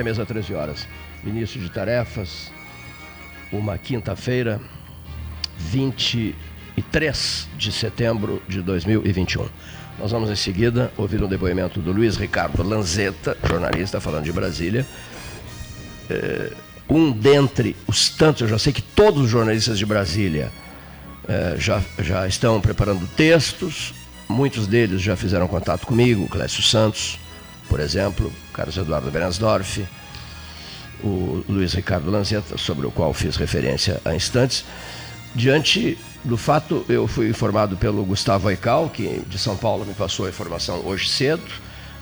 tarde, esta é a mesa 13 horas. Início de tarefas, uma quinta-feira, 23 de setembro de 2021. Nós vamos em seguida ouvir um depoimento do Luiz Ricardo Lanzetta, jornalista falando de Brasília. É, um dentre os tantos, eu já sei que todos os jornalistas de Brasília é, já, já estão preparando textos, muitos deles já fizeram contato comigo, Clécio Santos, por exemplo, Carlos Eduardo Berensdorf, o Luiz Ricardo Lanzetta, sobre o qual fiz referência há instantes. Diante do fato, eu fui informado pelo Gustavo Aical, que de São Paulo me passou a informação hoje cedo,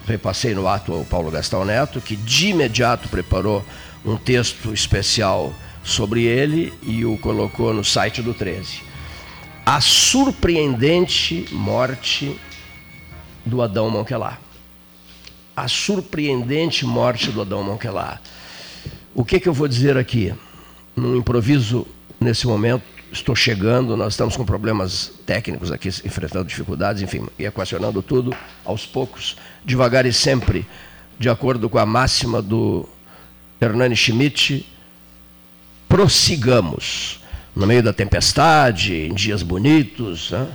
repassei no ato ao Paulo Gastão Neto, que de imediato preparou um texto especial sobre ele e o colocou no site do 13. A surpreendente morte do Adão Monquelar. A surpreendente morte do Adão Monquelar. O que, que eu vou dizer aqui? Num improviso, nesse momento, estou chegando, nós estamos com problemas técnicos aqui, enfrentando dificuldades, enfim, e equacionando tudo aos poucos, devagar e sempre, de acordo com a máxima do Hernani Schmidt, prossigamos. No meio da tempestade, em dias bonitos, né?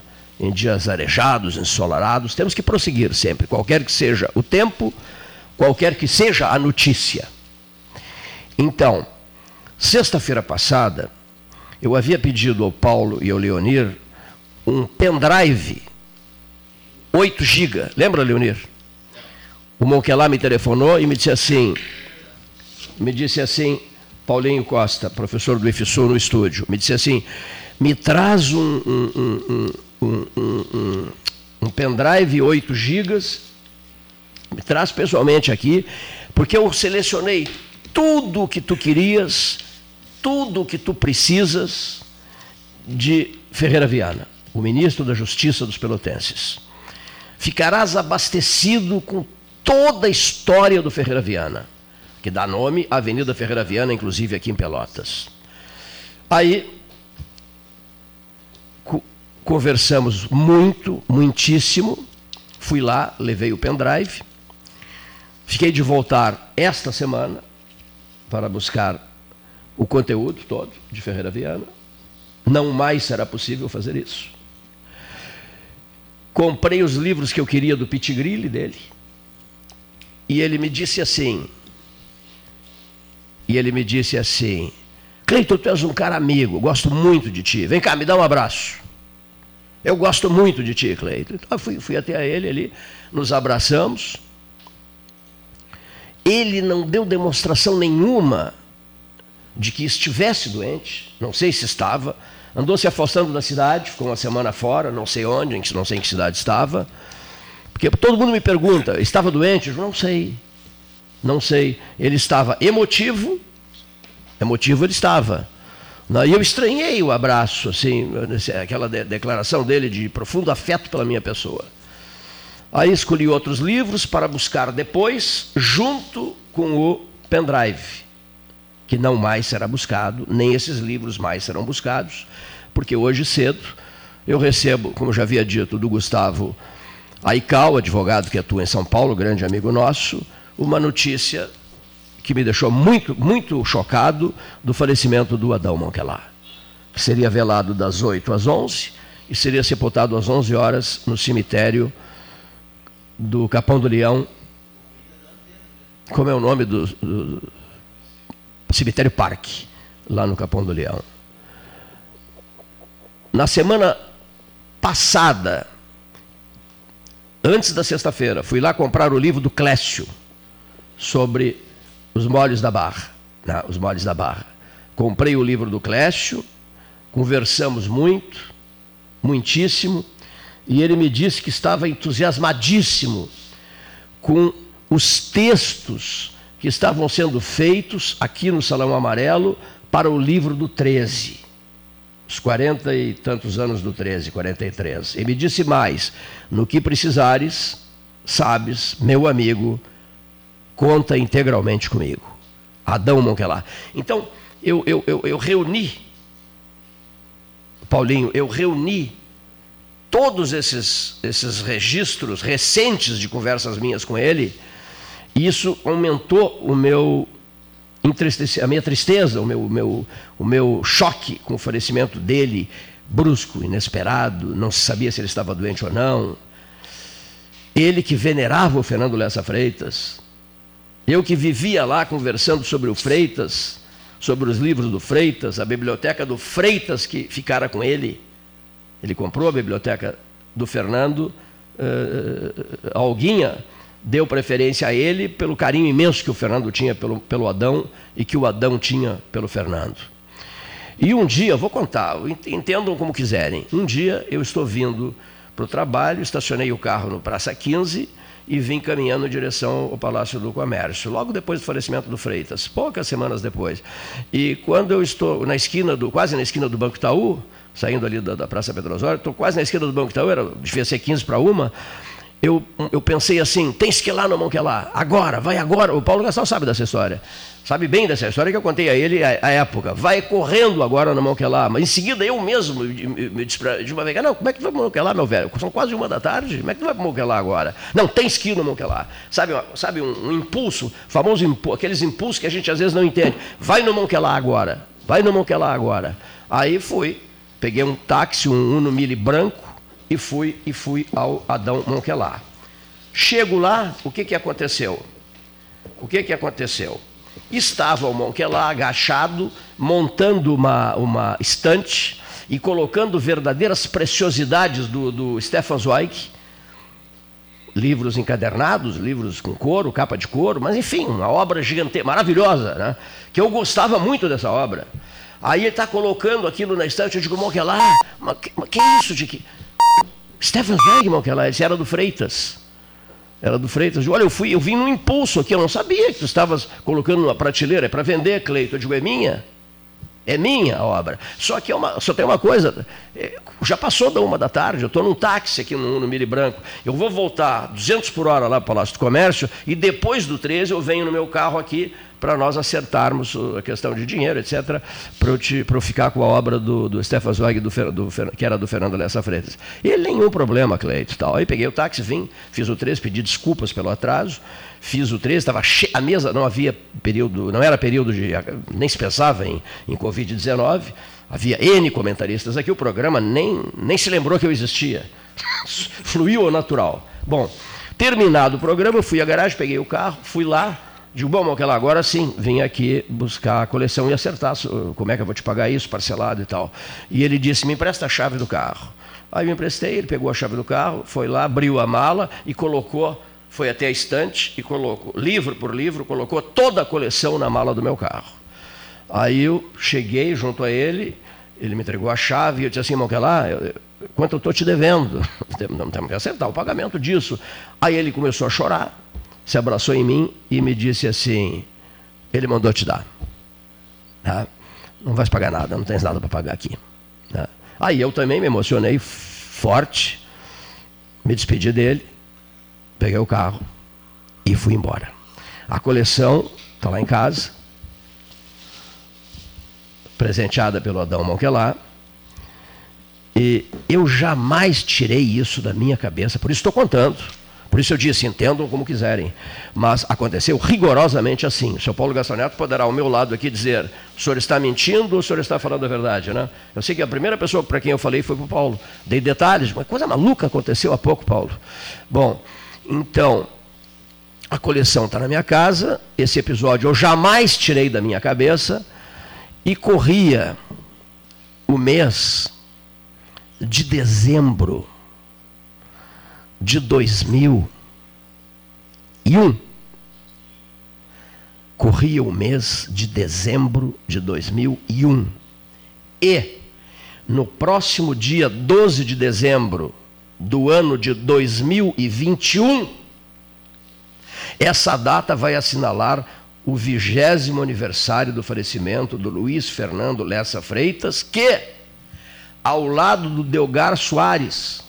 Em dias arejados, ensolarados, temos que prosseguir sempre, qualquer que seja o tempo, qualquer que seja a notícia. Então, sexta-feira passada, eu havia pedido ao Paulo e ao Leonir um pendrive, 8 GB. Lembra, Leonir? O Monquelá me telefonou e me disse assim, me disse assim, Paulinho Costa, professor do IFSU no estúdio, me disse assim, me traz um, um, um, um, um pendrive 8 GB, me traz pessoalmente aqui, porque eu selecionei tudo o que tu querias, tudo o que tu precisas de Ferreira Viana, o ministro da Justiça dos Pelotenses. Ficarás abastecido com toda a história do Ferreira Viana que dá nome à Avenida Ferreira Viana, inclusive aqui em Pelotas. Aí conversamos muito, muitíssimo. Fui lá, levei o pendrive. Fiquei de voltar esta semana para buscar o conteúdo todo de Ferreira Viana. Não mais será possível fazer isso. Comprei os livros que eu queria do Pitigrilli dele. E ele me disse assim: e ele me disse assim: Cleiton, tu és um cara amigo, gosto muito de ti. Vem cá, me dá um abraço. Eu gosto muito de ti, Cleiton. Então, fui, fui até ele ali, nos abraçamos. Ele não deu demonstração nenhuma de que estivesse doente, não sei se estava, andou se afastando da cidade, ficou uma semana fora, não sei onde, não sei em que cidade estava. Porque todo mundo me pergunta, estava doente? Eu não sei. Não sei. Ele estava emotivo, emotivo ele estava. E eu estranhei o abraço, assim, aquela declaração dele de profundo afeto pela minha pessoa. Aí escolhi outros livros para buscar depois, junto com o pendrive, que não mais será buscado, nem esses livros mais serão buscados, porque hoje cedo eu recebo, como já havia dito, do Gustavo Aical, advogado que atua em São Paulo, grande amigo nosso, uma notícia que me deixou muito, muito chocado do falecimento do Adão Monquelar, que seria velado das 8 às 11 e seria sepultado às 11 horas no cemitério do Capão do Leão. Como é o nome do, do cemitério Parque, lá no Capão do Leão. Na semana passada, antes da sexta-feira, fui lá comprar o livro do Clécio sobre os moles da barra. Né? Os moles da barra. Comprei o livro do Clécio, conversamos muito, muitíssimo, e ele me disse que estava entusiasmadíssimo com os textos que estavam sendo feitos aqui no Salão Amarelo para o livro do 13. Os 40 e tantos anos do 13, 43. E me disse mais: no que precisares, sabes, meu amigo, conta integralmente comigo. Adão Monquelar. Então, eu, eu, eu, eu reuni, Paulinho, eu reuni todos esses, esses registros recentes de conversas minhas com ele E isso aumentou o meu a minha tristeza, o meu, o meu, o meu choque com o falecimento dele, brusco, inesperado, não se sabia se ele estava doente ou não. Ele que venerava o Fernando Lessa Freitas, eu que vivia lá conversando sobre o Freitas, sobre os livros do Freitas, a biblioteca do Freitas que ficara com ele. Ele comprou a biblioteca do Fernando, uh, Alguinha deu preferência a ele pelo carinho imenso que o Fernando tinha pelo, pelo Adão e que o Adão tinha pelo Fernando. E um dia, vou contar, entendam como quiserem. Um dia eu estou vindo para o trabalho, estacionei o carro no Praça 15 e vim caminhando em direção ao Palácio do Comércio, logo depois do falecimento do Freitas, poucas semanas depois. E quando eu estou na esquina do, quase na esquina do Banco Itaú, saindo ali da, da Praça Pedro Osório, estou quase na esquina do Banco Itaú, era, devia ser 15 para uma, eu, eu pensei assim, tens que ir lá no Monquelá, agora, vai agora. O Paulo Gastal sabe dessa história. Sabe bem dessa história que eu contei a ele à época. Vai correndo agora no Monquelá. Mas em seguida eu mesmo me disse de uma vez, não, como é que tu vai para Monquelá, meu velho? São quase uma da tarde, como é que tu vai para Monquelá agora? Não, tens que ir no Monquelá. Sabe, sabe um, um impulso, famoso impulso, aqueles impulsos que a gente às vezes não entende. Vai no Monquelá agora, vai no Monquelá agora. Aí fui, peguei um táxi, um Uno Mille branco, e fui, e fui ao Adão Monquelar. Chego lá, o que, que aconteceu? O que, que aconteceu? Estava o Monquelar agachado, montando uma, uma estante e colocando verdadeiras preciosidades do, do Stefan Zweig, livros encadernados, livros com couro, capa de couro, mas enfim, uma obra gigante, maravilhosa, né? que eu gostava muito dessa obra. Aí ele está colocando aquilo na estante, eu digo, Monquelar, mas que, mas que é isso de que... Stefan Wegman, que ela era do Freitas. Era do Freitas. Olha, eu fui, eu vim num impulso aqui, eu não sabia que tu estavas colocando numa prateleira, é para vender, Cleito. Eu digo, é minha? É minha a obra. Só que é uma, só tem uma coisa, é, já passou da uma da tarde, eu estou num táxi aqui no, no Miri Branco. Eu vou voltar 200 por hora lá para o Palácio do Comércio e depois do 13 eu venho no meu carro aqui para nós acertarmos a questão de dinheiro, etc., para eu, ficar com a obra do, do Stefan Zweig, do, do, que era do Fernando Lessa Freitas. E nenhum problema, Cleito. Tal. Aí peguei o táxi, vim, fiz o 13, pedi desculpas pelo atraso, fiz o 13, estava cheia, a mesa não havia período, não era período de, nem se pensava em, em Covid-19, havia N comentaristas aqui, o programa nem, nem se lembrou que eu existia. Fluiu ao natural. Bom, terminado o programa, eu fui à garagem, peguei o carro, fui lá, Digo, bom, aquela agora sim, vim aqui buscar a coleção e acertar como é que eu vou te pagar isso, parcelado e tal. E ele disse, me empresta a chave do carro. Aí me emprestei, ele pegou a chave do carro, foi lá, abriu a mala e colocou, foi até a estante e colocou, livro por livro, colocou toda a coleção na mala do meu carro. Aí eu cheguei junto a ele, ele me entregou a chave e eu disse assim, irmão, que lá, quanto eu estou te devendo? Não temos que acertar o pagamento disso. Aí ele começou a chorar, se abraçou em mim e me disse assim: Ele mandou te dar. Tá? Não vais pagar nada, não tens nada para pagar aqui. Tá? Aí eu também me emocionei forte, me despedi dele, peguei o carro e fui embora. A coleção está lá em casa, presenteada pelo Adão Monquelar. E eu jamais tirei isso da minha cabeça, por isso estou contando. Por isso eu disse, entendam como quiserem. Mas aconteceu rigorosamente assim. O senhor Paulo Gastão Neto poderá ao meu lado aqui dizer, o senhor está mentindo ou o senhor está falando a verdade, né? Eu sei que a primeira pessoa para quem eu falei foi para o Paulo. Dei detalhes, uma coisa maluca aconteceu há pouco, Paulo. Bom, então, a coleção está na minha casa, esse episódio eu jamais tirei da minha cabeça e corria o mês de dezembro de 2001, corria o mês de dezembro de 2001. E, no próximo dia 12 de dezembro do ano de 2021, essa data vai assinalar o vigésimo aniversário do falecimento do Luiz Fernando Lessa Freitas, que, ao lado do Delgar Soares,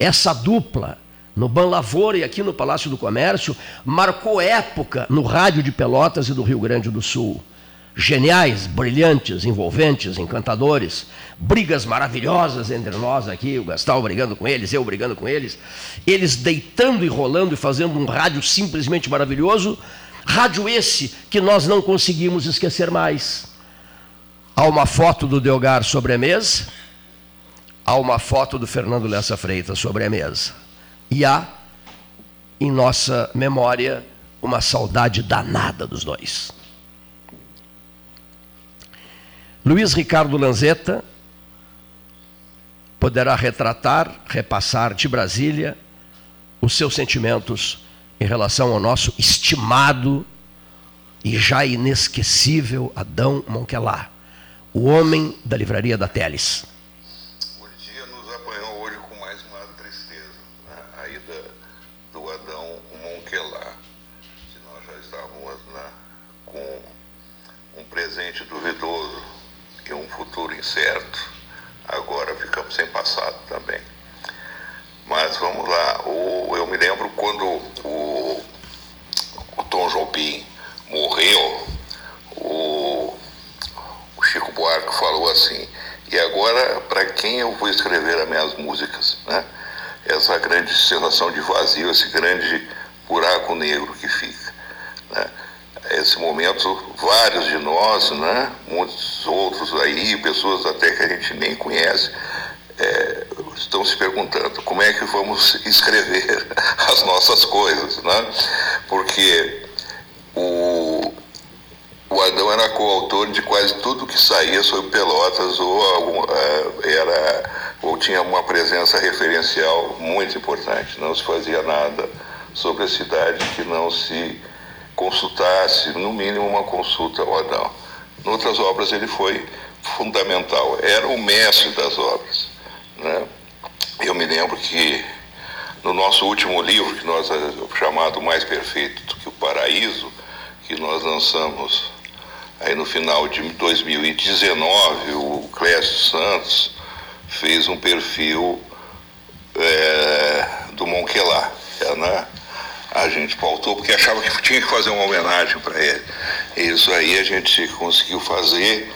essa dupla, no Ban Lavoura e aqui no Palácio do Comércio, marcou época no rádio de Pelotas e do Rio Grande do Sul. geniais, brilhantes, envolventes, encantadores, brigas maravilhosas entre nós aqui, o Gastal brigando com eles, eu brigando com eles, eles deitando e rolando e fazendo um rádio simplesmente maravilhoso, rádio esse que nós não conseguimos esquecer mais. Há uma foto do Delgar sobre a mesa, há uma foto do Fernando Lessa Freitas sobre a mesa. E há, em nossa memória, uma saudade danada dos dois. Luiz Ricardo Lanzetta poderá retratar, repassar de Brasília os seus sentimentos em relação ao nosso estimado e já inesquecível Adão Monquelá, o homem da livraria da Teles. Incerto, agora ficamos sem passado também. Mas vamos lá, o, eu me lembro quando o, o Tom Jobim morreu, o, o Chico Buarque falou assim, e agora para quem eu vou escrever as minhas músicas? Né? Essa grande sensação de vazio, esse grande buraco negro que fica. Esse momento, vários de nós, né, muitos outros aí, pessoas até que a gente nem conhece, é, estão se perguntando como é que vamos escrever as nossas coisas, né? Porque o, o Adão era coautor de quase tudo que saía sobre Pelotas ou, é, era, ou tinha uma presença referencial muito importante. Não se fazia nada sobre a cidade que não se consultasse, no mínimo, uma consulta ao Adão. Em outras obras ele foi fundamental, era o mestre das obras. Né? Eu me lembro que no nosso último livro, que nós chamado Mais Perfeito do que o Paraíso, que nós lançamos aí no final de 2019, o Clécio Santos fez um perfil é, do Monquelá, né? A gente pautou porque achava que tinha que fazer uma homenagem para ele. Isso aí a gente conseguiu fazer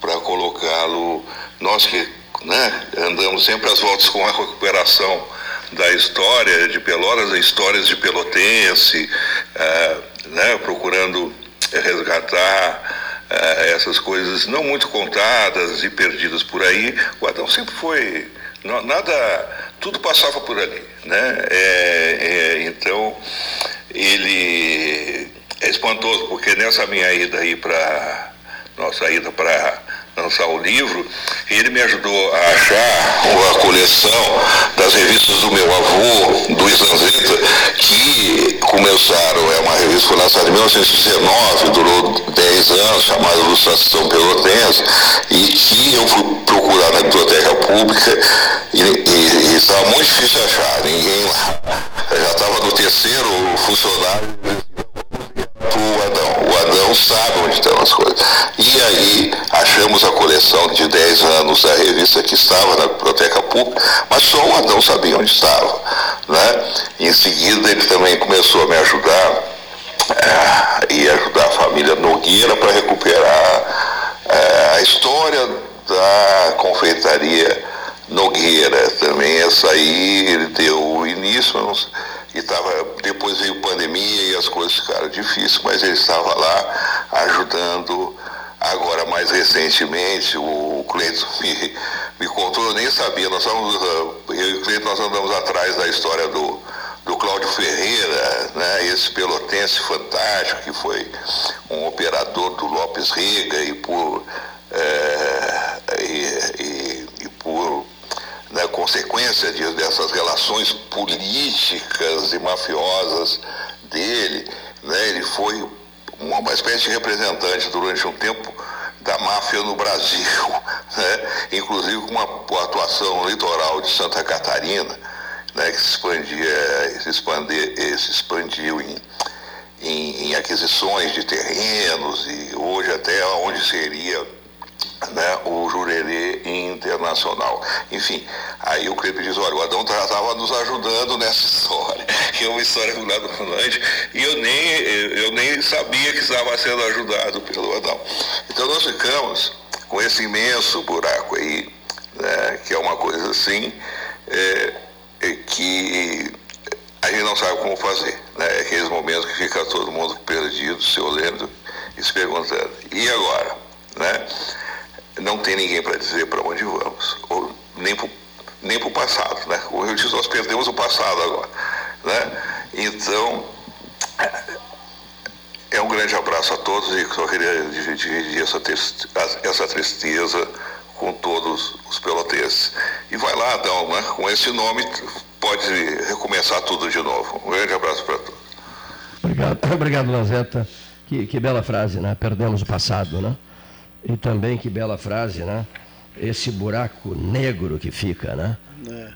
para colocá-lo, nós que né, andamos sempre às voltas com a recuperação da história de Pelotas, histórias de pelotense, é, né, procurando resgatar é, essas coisas não muito contadas e perdidas por aí. O Adão sempre foi nada tudo passava por ali, né? É, é, então ele é espantoso porque nessa minha ida aí para nossa ida para lançar o livro, ele me ajudou a achar uma coleção das revistas do meu avô, do Lanzetta, que começaram, é uma revista foi lançada em 1919, durou 10 anos, chamada Ilustração Pelotense, e que eu fui procurar na biblioteca pública e, e, e estava muito difícil achar, ninguém lá. Eu já estava no terceiro funcionário o Adão. O Adão sabe onde estão as coisas. E aí achamos a coleção de 10 anos da revista que estava na biblioteca pública, mas só o Adão sabia onde estava. Né? Em seguida ele também começou a me ajudar é, e ajudar a família Nogueira para recuperar é, a história da confeitaria Nogueira. Também essa aí ele deu início, não sei e tava, depois veio pandemia e as coisas ficaram difíceis, mas ele estava lá ajudando. Agora, mais recentemente, o Cleiton me, me contou, eu nem sabia, nós estamos, eu e o Cleiton nós andamos atrás da história do, do Cláudio Ferreira, né, esse pelotense fantástico que foi um operador do Lopes Rega e por, é, e, e, né, consequência de, dessas relações políticas e mafiosas dele, né, ele foi uma, espécie de representante durante um tempo da máfia no Brasil, né, inclusive com uma atuação litoral de Santa Catarina, né, que se expandia, se, expandir, se expandiu em, em, em aquisições de terrenos e hoje até onde seria né, o Jurerê Internacional. Enfim, aí o Crepe diz, olha, o Adão estava nos ajudando nessa história. que é uma história do Finlândia, e eu nem, eu nem sabia que estava sendo ajudado pelo Adão. Então nós ficamos com esse imenso buraco aí, né, que é uma coisa assim, é, é que a gente não sabe como fazer. Né? Aqueles momentos que fica todo mundo perdido, se olhando e se perguntando, e agora? Né? Não tem ninguém para dizer para onde vamos, ou nem para nem o passado. Né? Como eu disse, nós perdemos o passado agora. Né? Então, é um grande abraço a todos e só queria dividir essa, essa tristeza com todos os pelotenses. E vai lá, Adão, né? com esse nome pode recomeçar tudo de novo. Um grande abraço para todos. Obrigado, obrigado Lanzetta. Que, que bela frase, né? Perdemos o passado, né? E também que bela frase, né? Esse buraco negro que fica, né? É.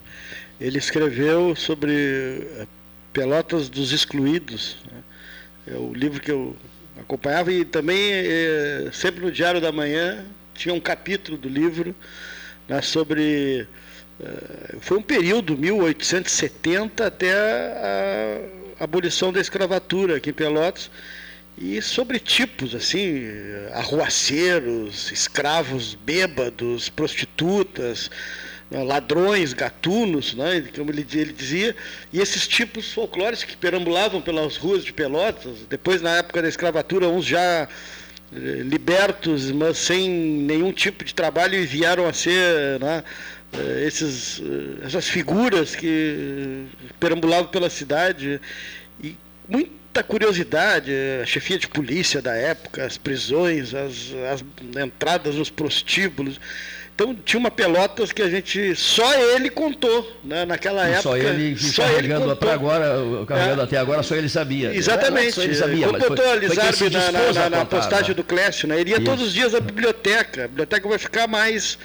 Ele escreveu sobre eh, Pelotas dos Excluídos. Né? É o livro que eu acompanhava e também é, sempre no Diário da Manhã tinha um capítulo do livro né, sobre eh, foi um período, 1870 até a abolição da escravatura aqui em Pelotas, e sobre tipos, assim, arruaceiros, escravos bêbados, prostitutas, né, ladrões, gatunos, né, como ele, ele dizia, e esses tipos folclóricos que perambulavam pelas ruas de Pelotas, depois na época da escravatura, uns já eh, libertos, mas sem nenhum tipo de trabalho e vieram a ser né, eh, esses, eh, essas figuras que perambulavam pela cidade e muita curiosidade, a chefia de polícia da época, as prisões, as, as entradas nos prostíbulos. Então tinha uma Pelotas que a gente só ele contou, né? naquela época. Só ele só carregando até agora, carregando é. até agora, só ele sabia. Exatamente. Só ele sabia, Como contou a Lizarbe na, na, na, na, postagem né? do Clécio, né? Ele ia Isso. todos os dias à biblioteca. A biblioteca vai ficar mais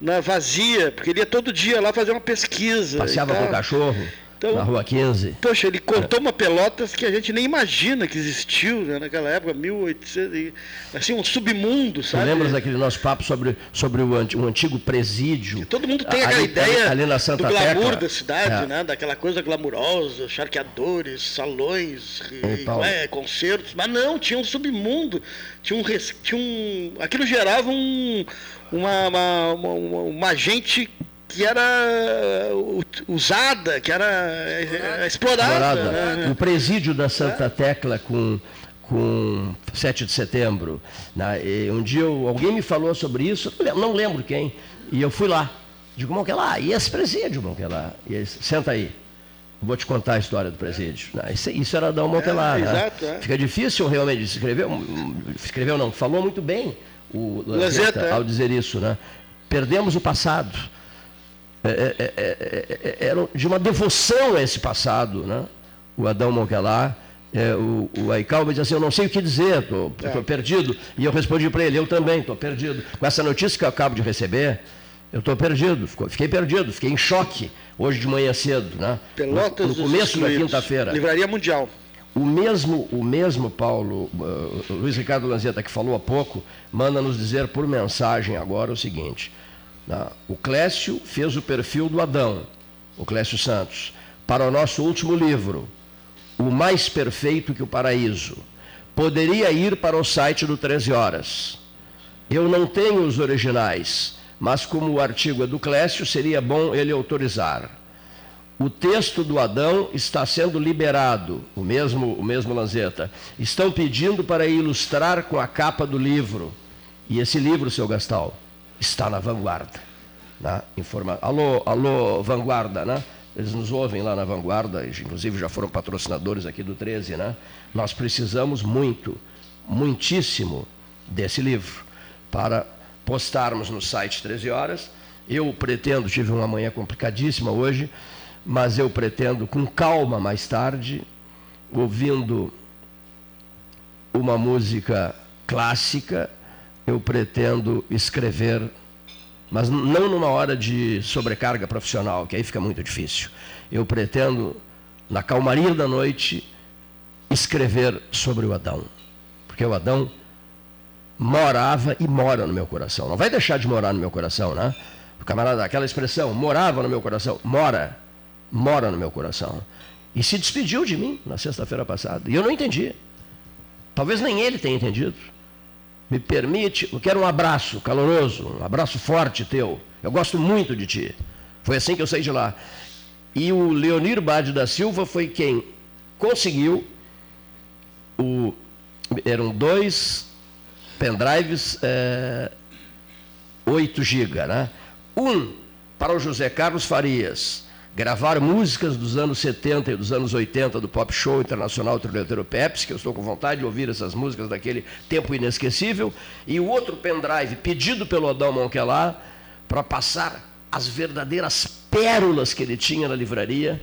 na vazia, porque ele ia todo dia lá fazer uma pesquisa. Passeava com o cachorro. Então, na Rua 15. Poxa, ele contou é. uma Pelotas que a gente nem imagina que existiu né, naquela época, 1800, assim, um submundo, sabe? Você lembra daquele nosso papo sobre, sobre o, um antigo presídio? todo mundo tem aquela ideia ali, ali na Santa do glamour Tecla. da cidade, é. né? Daquela coisa glamurosa, charqueadores, salões, e, é, concertos, mas não, tinha um submundo, tinha um, tinha um aquilo gerava um, uma, uma, uma, uma gente que era uh, usada, que era uh, explorada. explorada. Né? O presídio da Santa Tecla com, com 7 de setembro. Né? um dia eu, alguém me falou sobre isso, não lembro quem, e eu fui lá. Digo, Monquelá, e esse presídio, Monquelá? E esse, senta aí. Vou te contar a história do presídio. Isso, isso era Adão Montelar. É, né? exato, é. Fica difícil realmente escrever. Escreveu não, falou muito bem o Lanzetta, é. ao dizer isso. Né? Perdemos o passado é é, é, é, é, era de uma devoção a esse passado, né? O Adão Monquelar, o, o Aical me disse assim, eu não sei o que dizer, estou perdido. E eu respondi para ele, eu também estou perdido. Com essa notícia que eu acabo de receber, eu estou perdido, fiquei perdido, fiquei em choque hoje de manhã cedo, né? Pelotas no, no começo da quinta-feira. Livraria Mundial. O mesmo, o mesmo Paulo, uh, Luiz Ricardo Lanzetta, que falou há pouco, manda nos dizer por mensagem agora o seguinte? O Clécio fez o perfil do Adão, o Clécio Santos, para o nosso último livro, O Mais Perfeito que o Paraíso. Poderia ir para o site do 13 Horas. Eu não tenho os originais, mas como o artigo é do Clécio, seria bom ele autorizar. O texto do Adão está sendo liberado, o mesmo, o mesmo Lanzetta. Estão pedindo para ilustrar com a capa do livro. E esse livro, seu Gastal, está na vanguarda. Né? Informa... Alô, alô, vanguarda, né? Eles nos ouvem lá na vanguarda, inclusive já foram patrocinadores aqui do 13, né? Nós precisamos muito, muitíssimo desse livro para postarmos no site 13 horas. Eu pretendo, tive uma manhã complicadíssima hoje, mas eu pretendo com calma mais tarde, ouvindo uma música clássica, eu pretendo escrever, mas não numa hora de sobrecarga profissional, que aí fica muito difícil. Eu pretendo, na calmaria da noite, escrever sobre o Adão. Porque o Adão morava e mora no meu coração. Não vai deixar de morar no meu coração, né? O camarada, aquela expressão, morava no meu coração, mora, mora no meu coração. E se despediu de mim na sexta-feira passada. E eu não entendi. Talvez nem ele tenha entendido. Me permite, eu quero um abraço caloroso, um abraço forte teu. Eu gosto muito de ti. Foi assim que eu saí de lá. E o Leonir Bade da Silva foi quem conseguiu o, eram dois pendrives é, 8 GB, né? Um para o José Carlos Farias, gravar músicas dos anos 70 e dos anos 80 do Pop Show Internacional Trilheteiro Pepsi, que eu estou com vontade de ouvir essas músicas daquele tempo inesquecível, e o outro pendrive pedido pelo Adão Monquelar para passar as verdadeiras pérolas que ele tinha na livraria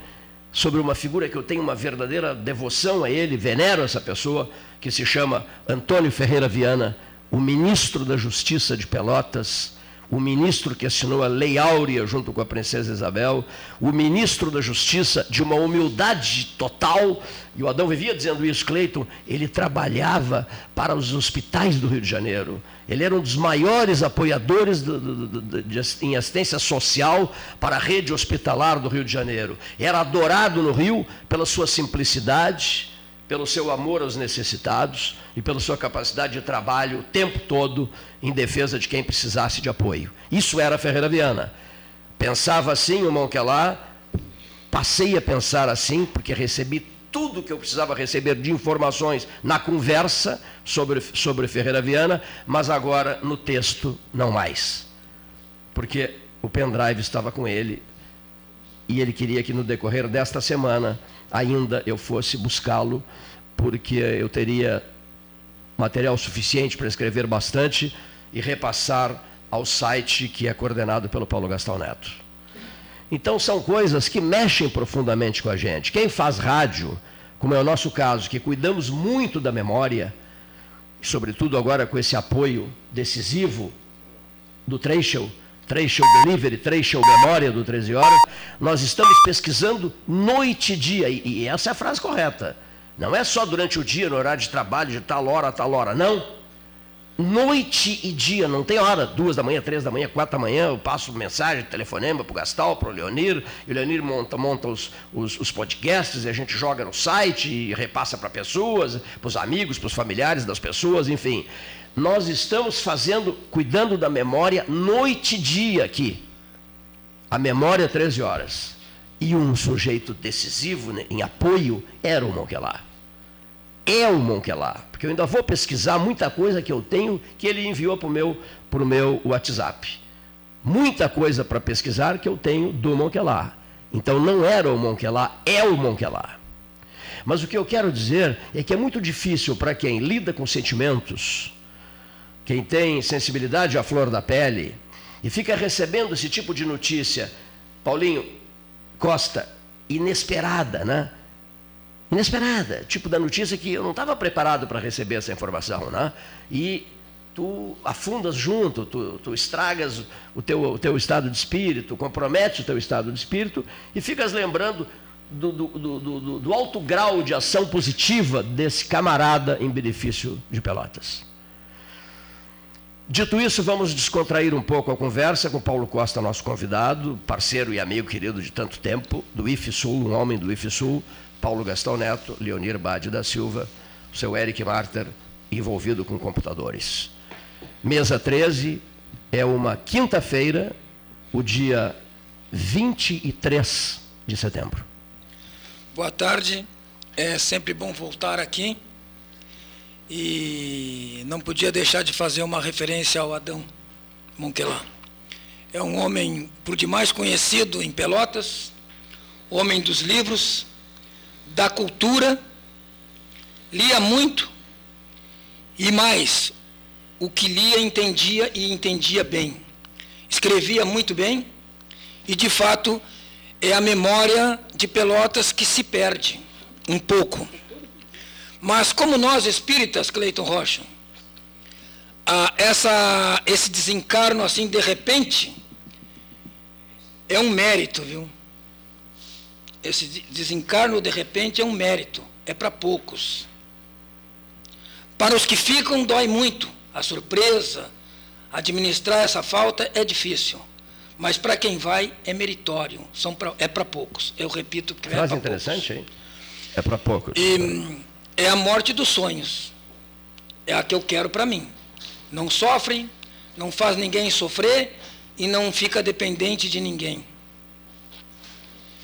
sobre uma figura que eu tenho uma verdadeira devoção a ele, venero essa pessoa, que se chama Antônio Ferreira Viana, o ministro da Justiça de Pelotas, o ministro que assinou a Lei Áurea junto com a princesa Isabel, o ministro da Justiça de uma humildade total, e o Adão vivia dizendo isso, Cleiton, ele trabalhava para os hospitais do Rio de Janeiro. Ele era um dos maiores apoiadores do, do, do, de, em assistência social para a rede hospitalar do Rio de Janeiro. Era adorado no Rio pela sua simplicidade, pelo seu amor aos necessitados e pela sua capacidade de trabalho o tempo todo em defesa de quem precisasse de apoio. Isso era Ferreira Viana. Pensava assim o Monquelá, passei a pensar assim, porque recebi tudo que eu precisava receber de informações na conversa sobre, sobre Ferreira Viana, mas agora no texto não mais. Porque o pendrive estava com ele e ele queria que no decorrer desta semana ainda eu fosse buscá-lo, porque eu teria material suficiente para escrever bastante e repassar ao site que é coordenado pelo Paulo Gastão Neto. Então são coisas que mexem profundamente com a gente. Quem faz rádio, como é o nosso caso, que cuidamos muito da memória, sobretudo agora com esse apoio decisivo do Trecho, Trecho Delivery, Trecho Memória do 13 Horas, nós estamos pesquisando noite e dia, e essa é a frase correta. Não é só durante o dia, no horário de trabalho, de tal hora a tal hora, não. Noite e dia, não tem hora, duas da manhã, três da manhã, quatro da manhã, eu passo mensagem, telefonema para o Gastal, para o Leonir, e o Leonir monta, monta os, os, os, podcasts, e a gente joga no site e repassa para pessoas, para os amigos, para os familiares das pessoas, enfim. Nós estamos fazendo, cuidando da memória noite e dia aqui. A memória 13 horas. E um sujeito decisivo né, em apoio era o Monquelar é o Monquelar, porque eu ainda vou pesquisar muita coisa que eu tenho que ele enviou para o meu, meu WhatsApp. Muita coisa para pesquisar que eu tenho do Monquelar. Então não era o Monquelar, é o Monquelar. Mas o que eu quero dizer é que é muito difícil para quem lida com sentimentos, quem tem sensibilidade à flor da pele, e fica recebendo esse tipo de notícia, Paulinho Costa, inesperada, né? inesperada, tipo da notícia que eu não estava preparado para receber essa informação, né? E tu afundas junto, tu, tu estragas o teu, o teu estado de espírito, comprometes o teu estado de espírito e ficas lembrando do, do, do, do, alto grau de ação positiva desse camarada em benefício de Pelotas. Dito isso, vamos descontrair um pouco a conversa com Paulo Costa, nosso convidado, parceiro e amigo querido de tanto tempo, do IFSUL, um homem do IFSUL, Paulo Gastão Neto, Leonir Bade da Silva, seu Eric Marter, envolvido com computadores. Mesa 13 é uma quinta-feira, o dia 23 de setembro. Boa tarde, é sempre bom voltar aqui. E não podia deixar de fazer uma referência ao Adão Monquelan. É um homem por demais conhecido em Pelotas, homem dos livros, da cultura, lia muito e mais, o que lia entendia e entendia bem. Escrevia muito bem e, de fato, é a memória de Pelotas que se perde um pouco. Mas como nós espíritas, Cleiton Rocha, essa, esse desencarno assim de repente é um mérito, viu? esse desencarno de repente é um mérito, é para poucos. Para os que ficam, dói muito. A surpresa, administrar essa falta é difícil. mas para quem vai é meritório, são pra, é para poucos. Eu repito que Frase é interessante, hein? É para poucos. E é a morte dos sonhos. É a que eu quero para mim. Não sofrem, não faz ninguém sofrer e não fica dependente de ninguém.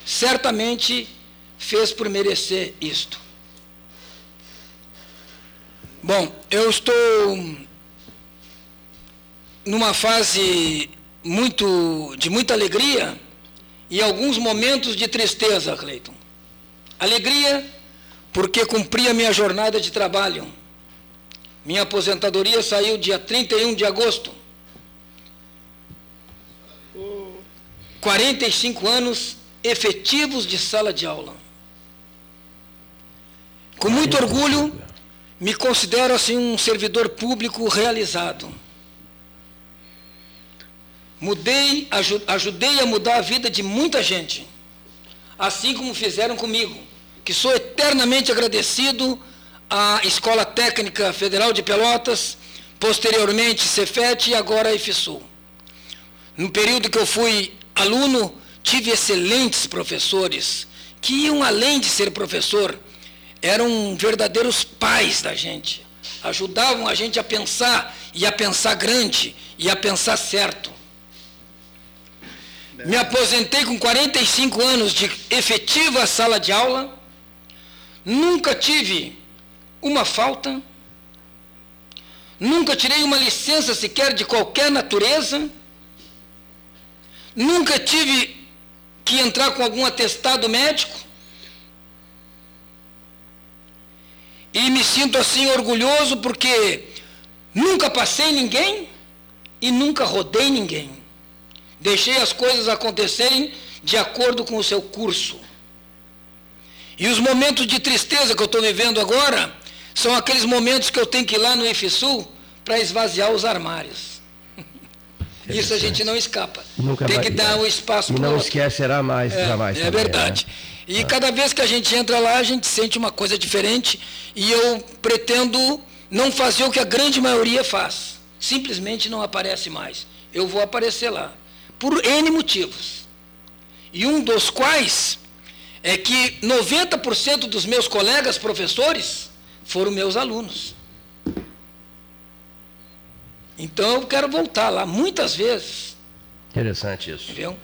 Certamente fez por merecer isto. Bom, eu estou numa fase muito de muita alegria e alguns momentos de tristeza, Cleiton. Alegria porque cumpri a minha jornada de trabalho. Minha aposentadoria saiu dia 31 de agosto. 45 anos efetivos de sala de aula. Com muito orgulho, me considero assim um servidor público realizado. Mudei, ajudei a mudar a vida de muita gente, assim como fizeram comigo, que sou eternamente agradecido à Escola Técnica Federal de Pelotas, posteriormente Cefet e agora IFSU. No período que eu fui aluno, tive excelentes professores que iam além de ser professor, eram verdadeiros pais da gente, ajudavam a gente a pensar e a pensar grande e a pensar certo. Me aposentei com 45 anos de efetiva sala de aula. Nunca tive uma falta. Nunca tirei uma licença sequer de qualquer natureza. Nunca tive que entrar com algum atestado médico. E me sinto assim orgulhoso porque nunca passei ninguém e nunca rodei ninguém. Deixei as coisas acontecerem de acordo com o seu curso. E os momentos de tristeza que eu estou vivendo agora são aqueles momentos que eu tenho que ir lá no IFSU para esvaziar os armários. Isso a gente não escapa. Nunca Tem vai- que dar o espaço E para não esquecerá mais, é, jamais. é também, verdade. né? E cada vez que a gente entra lá, a gente sente uma coisa diferente. E eu pretendo não fazer o que a grande maioria faz. Simplesmente não aparece mais. Eu vou aparecer lá. Por N motivos. E um dos quais é que 90% dos meus colegas professores foram meus alunos. Então eu quero voltar lá muitas vezes. Interessante isso. Entendeu?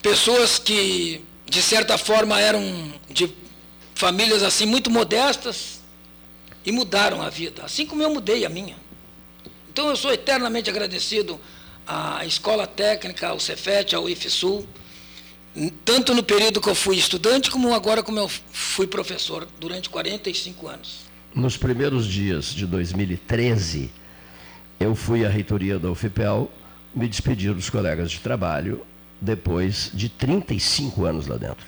Pessoas que, de certa forma, eram de famílias assim muito modestas e mudaram a vida, assim como eu mudei a minha. Então eu sou eternamente agradecido à Escola Técnica, ao Cefet, ao IFSUL, tanto no período que eu fui estudante, como agora como eu fui professor, durante 45 anos. Nos primeiros dias de 2013, eu fui à reitoria da UFPEL me despedir dos colegas de trabalho depois de 35 anos lá dentro.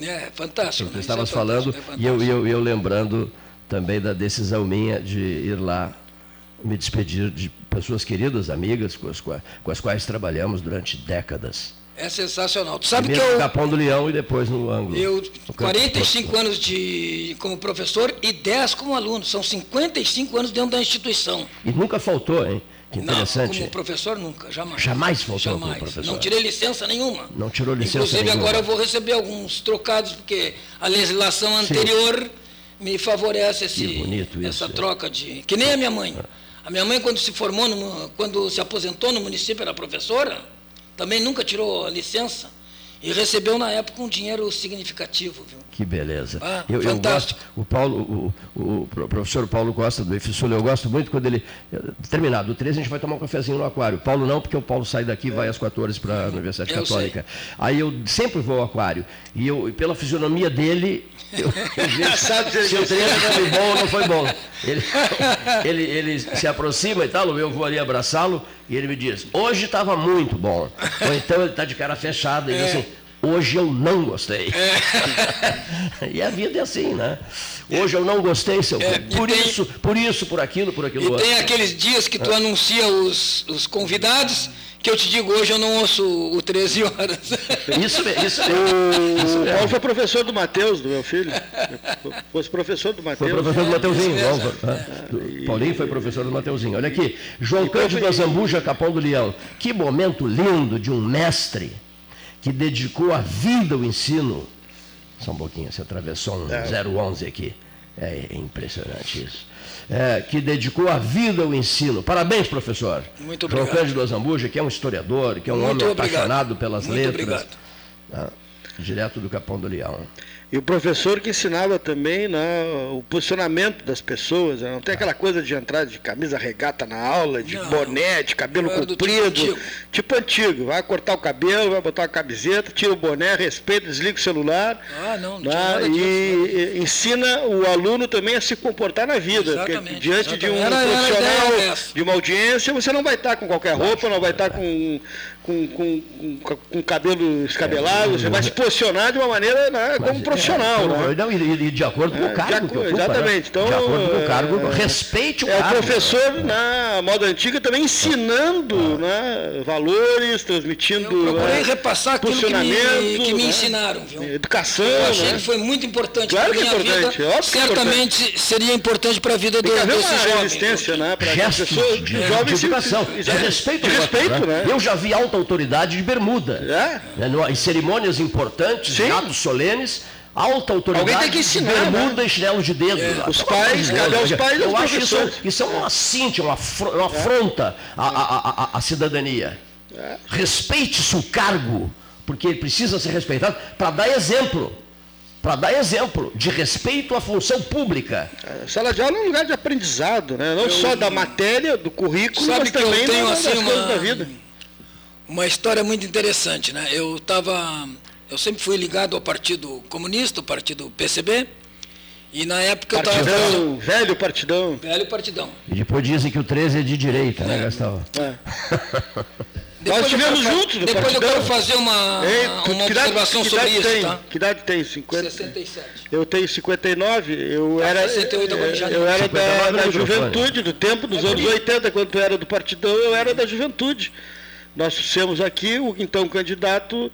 É fantástico. Tu né? estavas Isso é falando é e eu, eu, eu lembrando também da decisão minha de ir lá me despedir de pessoas queridas, amigas, com as, qua- com as quais trabalhamos durante décadas. É sensacional. Tu sabe que Primeiro eu, no Capão do Leão e depois no ângulo. Eu, No campo 45 anos de, como professor e 10 como aluno. São 55 anos dentro da instituição. E nunca faltou, hein? Que interessante. Não, como professor nunca, jamais. Jamais faltou como Jamais. professor. Não tirei licença nenhuma. Não tirou licença Inclusive nenhuma. agora eu vou receber alguns trocados, porque a legislação anterior me favorece esse, Que bonito isso, essa é. troca de... Que nem a minha mãe. A minha mãe, quando se formou, no- quando se aposentou no município, era professora, também nunca tirou a licença e recebeu na época um dinheiro significativo, viu? Que beleza. Ah, eu, eu fantástico. gosto, o Paulo, o, o, o professor Paulo Costa do IFSUL, eu gosto muito quando ele. Terminado o 13, a gente vai tomar um cafezinho no aquário. Paulo não, porque o Paulo sai daqui e vai às 14 para a Universidade Eu Católica. Aí eu sempre vou ao aquário. E eu, pela fisionomia dele, eu, eu Sabe se o treino foi bom ou não foi bom. Ele, ele, ele se aproxima e tal, eu vou ali abraçá-lo e ele me diz, hoje estava muito bom. Ou então ele está de cara fechada e diz É. assim, Hoje eu não gostei. É. e a vida é assim, né? Hoje eu não gostei, seu é, por tem, isso, por isso, por aquilo, por aquilo e outro. tem aqueles dias que tu é. anuncia os, os convidados que eu te digo, hoje eu não ouço o 13 horas. Isso, isso O Paulo foi professor do Matheus, do meu filho. Foi professor do Matheus. Foi professor do Mateuzinho. É. Paulinho foi professor do Mateuzinho. Olha aqui, João Cândido Azambuja, Capão do Leão. Que momento lindo de um mestre que dedicou a vida ao ensino. Só um pouquinho, você atravessou um é. 011 aqui. É impressionante isso é, que dedicou a vida ao ensino. Parabéns, professor. Muito obrigado. João Cândido Azambuja, que é um historiador, que é um Muito homem obrigado. apaixonado pelas Muito letras. Obrigado. Né? direto do Capão do Leão. E o professor que ensinava também né, o posicionamento das pessoas, né? não tem aquela coisa de entrar de camisa regata na aula, de não, boné, de cabelo comprido, tipo antigo. tipo antigo. Vai cortar o cabelo, vai botar uma camiseta, tira o boné, respeita, desliga o celular. Ah, não, não né, e, disso, não. ensina o aluno também a se comportar na vida. Exatamente, diante exatamente. de um era, profissional, era de uma audiência, você não vai estar com qualquer roupa, não vai estar com com, com, com, com cabelo escabelado, é, você vai se posicionar de uma maneira né, como é, profissional. É, né? e, e, de acordo com o é, cargo. De, ocupa, exatamente. Né? Então, de acordo com o cargo, é, respeite o é, cargo. É o professor na moda antiga também ensinando né, valores, transmitindo. Eu procurei né, repassar aquilo que me, que me né, ensinaram. Viu? Educação. Eu achei né? que foi muito importante claro para a minha importante, vida. Certamente importante. seria importante para a vida do, desses jovens. resistência, né? Para as pessoas, de, de, de, educação, de respeito. De respeito, né? Eu já vi alta autoridade de bermuda. É? Né, em cerimônias importantes, Sim. atos solenes, alta autoridade. Alguém tem que ensinar. Bermuda né? e chinelo de dedo. É. Os pais, cadê os pais Eu acho isso, isso é uma cinta, uma, uma afronta à, à, à, à cidadania. É. Respeite seu cargo, porque ele precisa ser respeitado para dar exemplo para dar exemplo de respeito à função pública. A sala de aula é um lugar de aprendizado, né? não eu, só da matéria, do currículo, mas também eu tenho, das assim, uma, da vida uma história muito interessante, né? Eu estava, eu sempre fui ligado ao Partido Comunista, o Partido PCB, e na época partidão, eu estava fazendo... velho partidão. Velho partidão. E depois dizem que o 13 é de direita, né, é. né, Gastão? É. Nós estivemos juntos Depois partidão. eu quero fazer uma, Ei, uma observação sobre isso, tem? tá? Que idade tem? 50? 67. Eu tenho 59, eu tá, era, 68, eu, eu era da, da juventude, do tempo dos é anos 80, quando eu era do partidão, eu era da juventude. Nós temos aqui o então candidato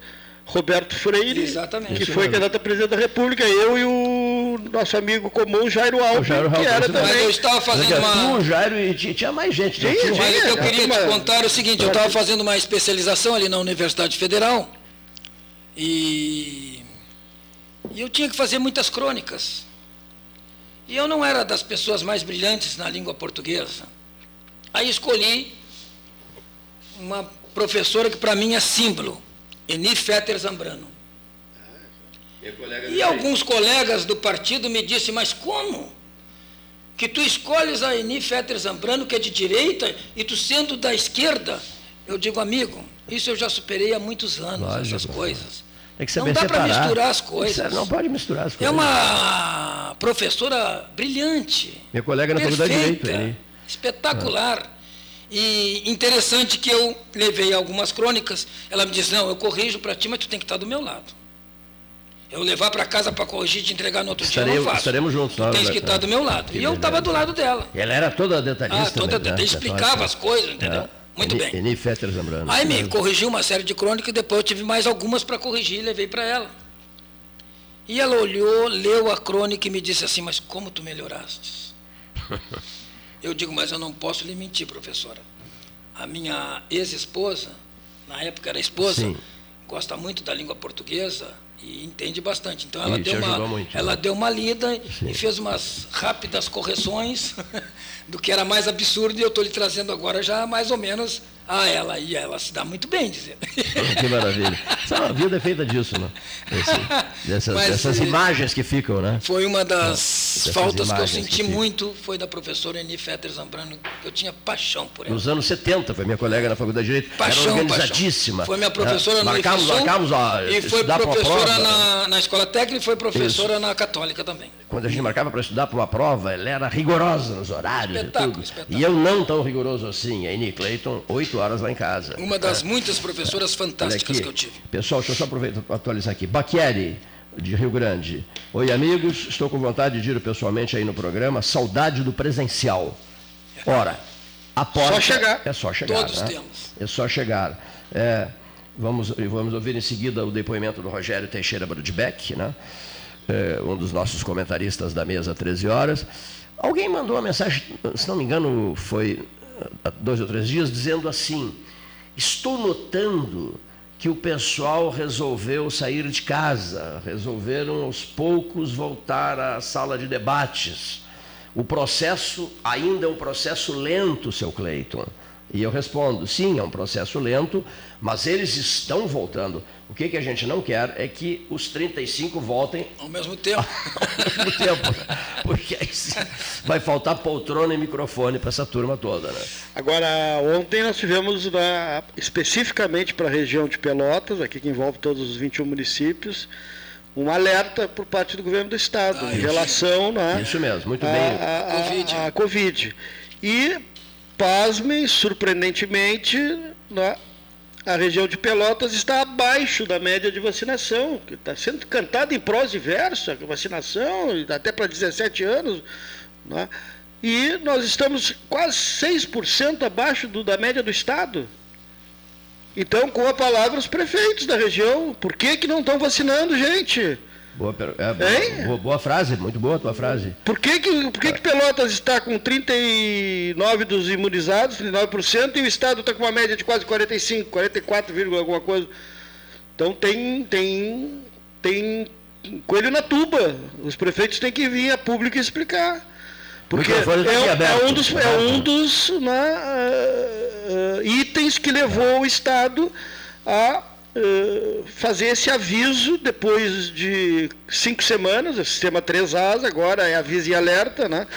Roberto Freire, Exatamente. que foi candidato a presidente da República, eu e o nosso amigo comum Jairo Alves, Jairo que era também. Mas eu estava fazendo uma... Tu, Jairo, e tinha mais gente. Tinha, tinha, Mas eu queria te contar o seguinte, eu estava fazendo uma especialização ali na Universidade Federal e, e eu tinha que fazer muitas crônicas. E eu não era das pessoas mais brilhantes na língua portuguesa. Aí escolhi uma professora que para mim é símbolo, Eni Fetter Zambrano. E alguns colegas do partido me disseram, mas como? Que tu escolhes a Eni Fetter Zambrano, que é de direita, e tu sendo da esquerda? Eu digo, amigo, isso eu já superei há muitos anos, Lógico. essas coisas. não dá para misturar as coisas. Não pode misturar as coisas. É uma professora brilhante. Minha colega na faculdade de Direito. Espetacular. E interessante que eu levei algumas crônicas, ela me disse, não, eu corrijo para ti, mas tu tem que estar do meu lado. Eu levar para casa para corrigir e te entregar no outro Estarei, dia, eu não faço. Estaremos juntos. Tu tens que estar do meu lado. E eu estava do lado dela. Ela era toda detalhista. Ah, toda detalhista. Né? explicava as coisas, entendeu? É. Muito bem. Eni Fetter Zambrano. Aí me corrigiu uma série de crônicas e depois eu tive mais algumas para corrigir e levei para ela. E ela olhou, leu a crônica e me disse assim, mas como tu melhoraste? Eu digo, mas eu não posso lhe mentir, professora. A minha ex-esposa, na época era esposa, Sim. gosta muito da língua portuguesa e entende bastante. Então ela, deu uma, muito, ela né? deu uma lida Sim. e fez umas rápidas correções do que era mais absurdo e eu estou lhe trazendo agora já mais ou menos ah, ela e ela se dá muito bem, dizendo. Que maravilha. A vida é feita disso, né? Esse, dessas, Mas, dessas imagens que ficam, né? Foi uma das faltas que eu senti que muito, foi da professora Eni Fetter Zambrano, que eu tinha paixão por ela. Nos anos 70, foi minha colega na Faculdade de Direito. Paixão, Era organizadíssima. Paixão. Foi minha professora é, no marcamos, E foi professora na, na escola técnica e foi professora Isso. na católica também. quando a gente marcava para estudar para uma prova, ela era rigorosa nos horários Espetáculo, e tudo. espetáculo. E eu não tão rigoroso assim. A Eni Clayton, oito horas lá em casa. Uma das muitas professoras fantásticas que eu tive. Pessoal, deixa eu só aproveitar para atualizar aqui. Baquieri, de Rio Grande. Oi, amigos. Estou com vontade de ir pessoalmente aí no programa. Saudade do presencial. Ora, a porta... Só chegar. É só chegar, Todos né? temos. É só chegar. É, vamos, vamos ouvir em seguida o depoimento do Rogério Teixeira Brodbeck, né? É, um dos nossos comentaristas da mesa, 13 horas. Alguém mandou uma mensagem, se não me engano, foi dois ou três dias, dizendo assim: Estou notando que o pessoal resolveu sair de casa, resolveram aos poucos voltar à sala de debates. O processo ainda é um processo lento, seu Cleiton. E eu respondo, sim, é um processo lento, mas eles estão voltando. O que, que a gente não quer é que os 35 voltem Ao mesmo tempo. ao mesmo tempo, porque aí sim vai faltar poltrona e microfone para essa turma toda. Né? Agora, ontem nós tivemos, na- especificamente para a região de Pelotas, aqui que envolve todos os 21 municípios, um alerta por parte do governo do Estado Ah, em isso. relação né, Isso mesmo, muito a, bem. a- a- Covid. a Covid. E, pasmem, surpreendentemente, né, a região de Pelotas está abaixo da média de vacinação, que está sendo cantada em prós e verso, a vacinação, até para 17 anos. né? E nós estamos quase 6% abaixo do- da média do Estado. Então, com a palavra, os prefeitos da região, por que, que não estão vacinando, gente? Boa, é, boa- boa, frase, muito boa a tua frase. Por que, que, por que, que Pelotas está com 39 dos imunizados, 39%, e o Estado está com uma média de quase 45, 44, vírgula alguma coisa? Então tem, tem, tem coelho na tuba. Os prefeitos têm que vir a público e explicar. Porque é, tá é aberto. um dos, é um dos né, ah, ah, itens que levou o Estado a fazer esse aviso depois de cinco semanas, o sistema 3As, agora é aviso e alerta, né?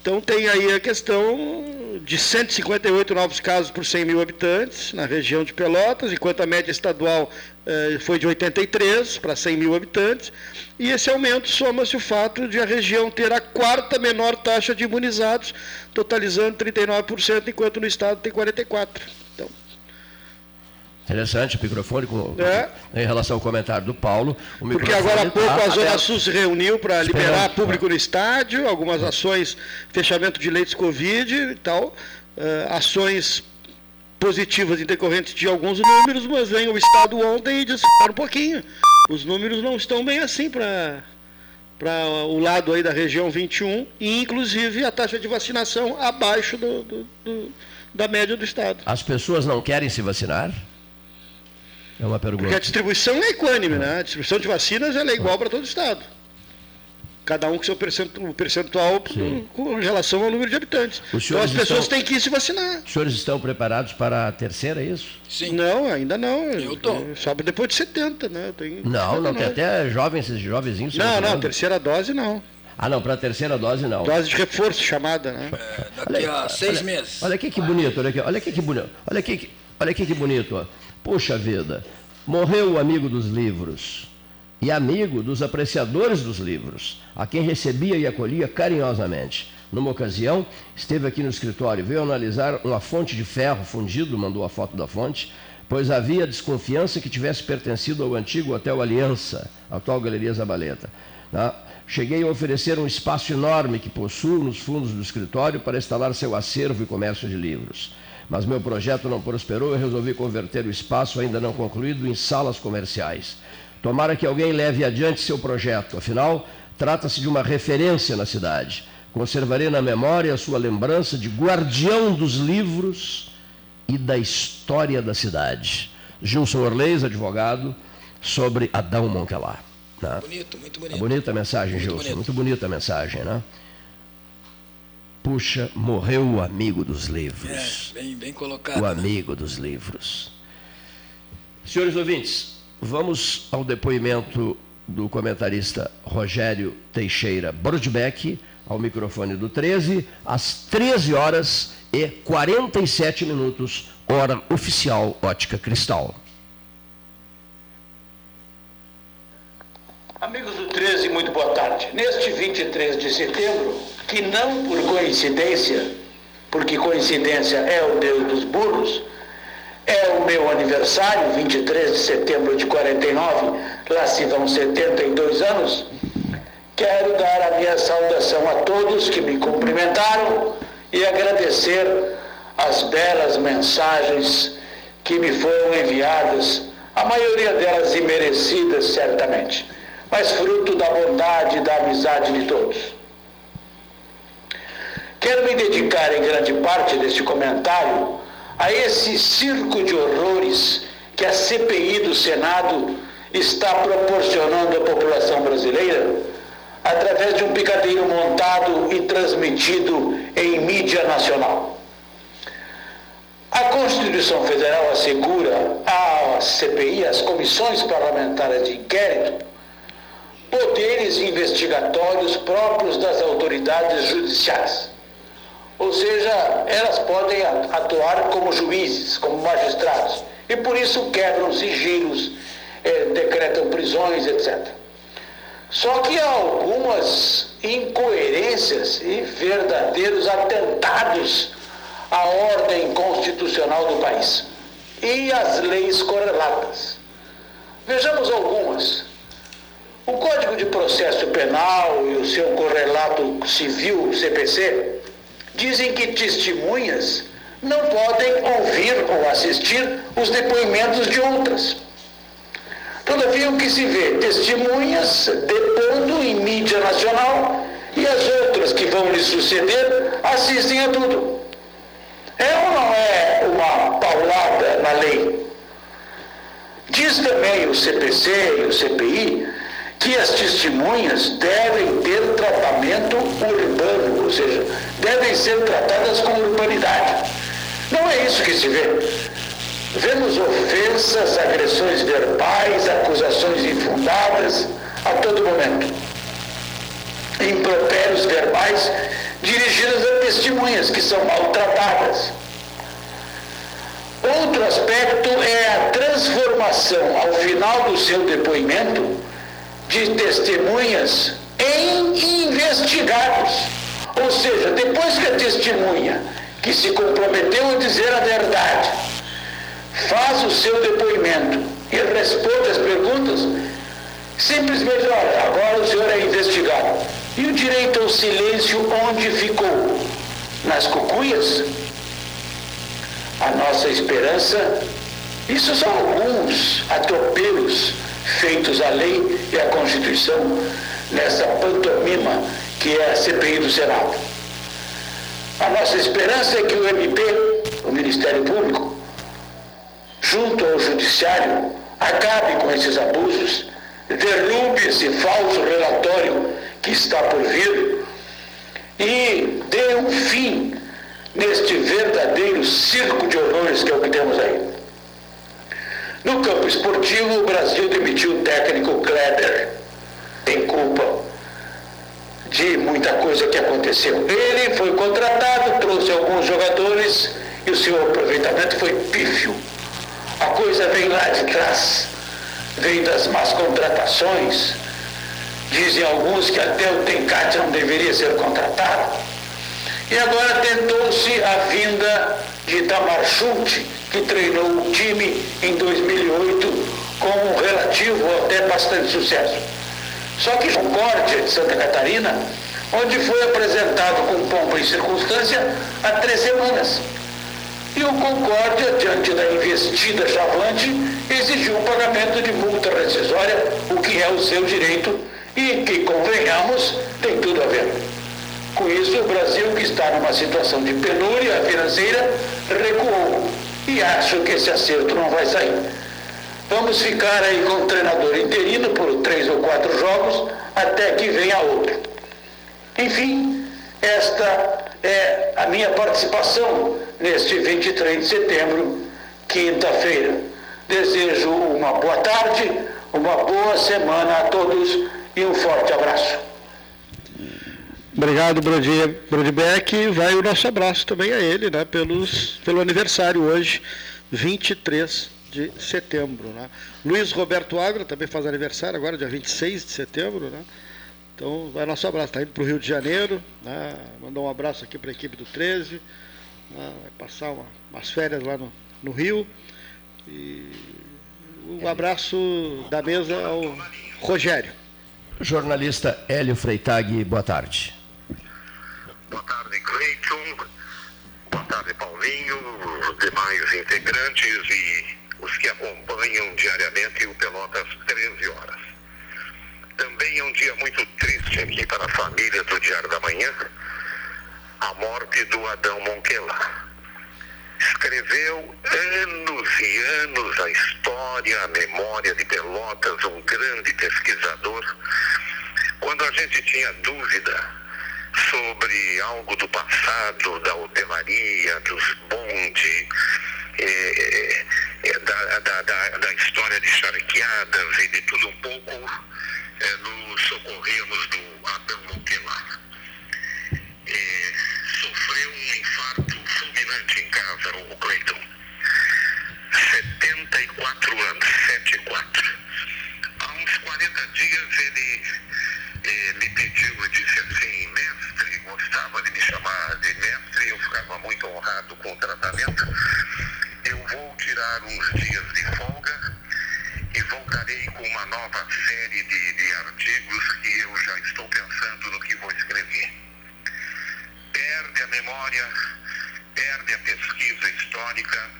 Então tem aí a questão de 158 novos casos por 100 mil habitantes na região de Pelotas, enquanto a média estadual eh, foi de 83 para 100 mil habitantes. E esse aumento soma-se o fato de a região ter a quarta menor taxa de imunizados, totalizando 39%, enquanto no estado tem 44%. Então, Interessante o microfone com, É. em relação ao comentário do Paulo. Porque agora há pouco tá a Zona. Sul se reuniu para liberar público no estádio, algumas ações, fechamento de leitos Covid e tal, eh, ações positivas em decorrente de alguns números, mas vem o Estado ontem e disparam um pouquinho. Os números não estão bem assim para para o lado aí da região 21 e inclusive a taxa de vacinação abaixo do, do- do- da média do estado. As pessoas não querem se vacinar? É uma Porque a pergunta. distribuição é equânime, né? A distribuição de vacinas ela é igual para todo o estado. Cada um com seu percentu- percentual Sim. com relação ao número de habitantes. Então as pessoas estão- têm que ir se vacinar. Os senhores estão preparados para a terceira, é isso? Sim. Não, ainda não. Eu tô. Sobe depois de 70, né? Eu tenho Não, não, tem 69. até jovens, esses jovenzinhos. Não, não, terceira dose não. Ah, não, para a terceira dose não. Dose de reforço chamada, né? É, daqui a seis meses. Olha aqui que bonito, olha aqui, olha aqui que bonito. Olha aqui, que- olha aqui que bonito. ó. Puxa vida, morreu o amigo dos livros e amigo dos apreciadores dos livros, a quem recebia e acolhia carinhosamente. Numa ocasião, esteve aqui no escritório, veio analisar uma fonte de ferro fundido, mandou a foto da fonte, pois havia desconfiança que tivesse pertencido ao antigo Hotel Aliança, atual Galeria Zabaleta. tá? Cheguei a oferecer um espaço enorme que possuo nos fundos do escritório para instalar seu acervo e comércio de livros. Mas meu projeto não prosperou e resolvi converter o espaço ainda não concluído em salas comerciais. Tomara que alguém leve adiante seu projeto, afinal, trata-se de uma referência na cidade. Conservarei na memória a sua lembrança de guardião dos livros e da história da cidade. Gilson Orleis, advogado, sobre Adão Monquelar. né? Bonito, muito É bonito. bonita a mensagem, Muito Gilson. bonito. Muito bonita a mensagem, né? Puxa, morreu o amigo dos livros. É, bem, bem colocado. O né? amigo dos livros. Senhores ouvintes, vamos ao depoimento do comentarista Rogério Teixeira Brodbeck, ao microfone do 13, às 13 horas e 47 minutos, hora oficial Ótica Cristal. Amigos do 13, muito boa tarde. Neste 23 de setembro, que não por coincidência, porque coincidência é o Deus dos burros, é o meu aniversário, 23 de setembro de 49, lá se vão 72 anos. Quero dar a minha saudação a todos que me cumprimentaram e agradecer as belas mensagens que me foram enviadas, a maioria delas imerecidas, certamente mas fruto da bondade e da amizade de todos. Quero me dedicar em grande parte deste comentário a esse circo de horrores que a CPI do Senado está proporcionando à população brasileira através de um picadeiro montado e transmitido em mídia nacional. A Constituição Federal assegura à CPI, às comissões parlamentares de inquérito, poderes investigatórios próprios das autoridades judiciais. Ou seja, elas podem atuar como juízes, como magistrados, e por isso quebram sigilos, é, decretam prisões, etc. Só que há algumas incoerências e verdadeiros atentados à ordem constitucional do país e às leis correlatas. Vejamos algumas. O Código de Processo Penal e o seu correlato civil, CPC, dizem que testemunhas não podem ouvir ou assistir os depoimentos de outras. Todavia, o que se vê? Testemunhas depondo em mídia nacional e as outras que vão lhe suceder assistem a tudo. É ou não é uma paulada na lei? Diz também o CPC e o CPI que as testemunhas devem ter tratamento urbano, ou seja, devem ser tratadas com urbanidade. Não é isso que se vê. Vemos ofensas, agressões verbais, acusações infundadas a todo momento. Impropérios verbais dirigidos a testemunhas que são maltratadas. Outro aspecto é a transformação ao final do seu depoimento de testemunhas em investigados. Ou seja, depois que a testemunha que se comprometeu a dizer a verdade faz o seu depoimento e responde as perguntas, simplesmente, olha, agora o senhor é investigado. E o direito ao silêncio onde ficou? Nas cucuias? A nossa esperança, isso são alguns atropelos feitos a lei e a Constituição nessa pantomima que é a CPI do Senado. A nossa esperança é que o MP, o Ministério Público, junto ao Judiciário, acabe com esses abusos, derrube esse falso relatório que está por vir e dê um fim neste verdadeiro circo de horrores que é o que temos aí. No campo esportivo, o Brasil demitiu o técnico Kleber. Tem culpa de muita coisa que aconteceu. Ele foi contratado, trouxe alguns jogadores e o seu aproveitamento foi pífio. A coisa vem lá de trás, vem das más contratações. Dizem alguns que até o Tencate não deveria ser contratado. E agora tentou-se a vinda de Itamar Schulte, que treinou o time em 2008 com um relativo até bastante sucesso. Só que Concórdia de Santa Catarina, onde foi apresentado com pompa e circunstância há três semanas. E o Concórdia, diante da investida chavante, exigiu o pagamento de multa rescisória, o que é o seu direito e que, convenhamos, tem tudo a ver. Com isso, o Brasil, que está numa situação de penúria financeira, recuou e acho que esse acerto não vai sair. Vamos ficar aí com o treinador interino por três ou quatro jogos até que venha outro. Enfim, esta é a minha participação neste 23 de setembro, quinta-feira. Desejo uma boa tarde, uma boa semana a todos e um forte abraço. Obrigado, Brodbeck. Vai o nosso abraço também a ele, né, pelos, pelo aniversário hoje, 23 de setembro. Né? Luiz Roberto Agra também faz aniversário agora, dia 26 de setembro. Né? Então, vai nosso abraço. Está indo para o Rio de Janeiro. Né? Mandar um abraço aqui para a equipe do 13. Né? Vai passar uma, umas férias lá no, no Rio. E um abraço da mesa ao Rogério. Jornalista Hélio Freitag, boa tarde. Boa tarde, Cleiton. Boa tarde, Paulinho, os demais integrantes e os que acompanham diariamente o Pelotas 13 horas. Também é um dia muito triste aqui para a família do Diário da Manhã, a morte do Adão Monquela. Escreveu anos e anos a história, a memória de Pelotas, um grande pesquisador. Quando a gente tinha dúvida sobre algo do passado, da hotelaria, dos bondes, é, é, da, da, da, da, história de charqueadas e de tudo um pouco, é, nos socorremos do Adão Montelar. sofreu um infarto fulminante em casa, o Cleiton. 74 anos, 74. Há uns 40 dias ele me pediu, e disse assim, gostava de me chamar de mestre, eu ficava muito honrado com o tratamento. Eu vou tirar uns dias de folga e voltarei com uma nova série de, de artigos que eu já estou pensando no que vou escrever. Perde a memória, perde a pesquisa histórica.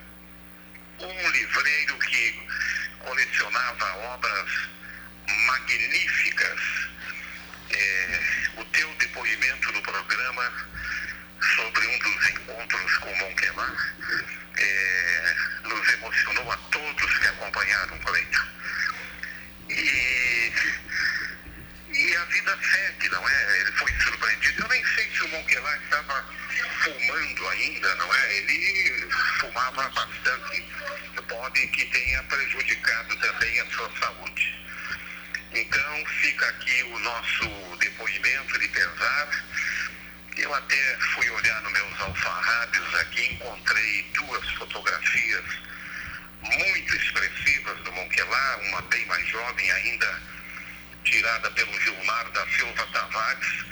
Um livreiro que colecionava obras magníficas é, o teu depoimento no programa sobre um dos encontros com Monquelar é, nos emocionou a todos que acompanharam o. E, e a vida segue, não é? Ele foi surpreendido. Eu nem sei se o Monquelar estava fumando ainda, não é? Ele fumava bastante. Pode que tenha prejudicado também a sua saúde. Então fica aqui o nosso depoimento de pesar. Eu até fui olhar nos meus alfarrábios aqui, encontrei duas fotografias muito expressivas do Monquelar, uma bem mais jovem ainda, tirada pelo Gilmar da Silva Tavares,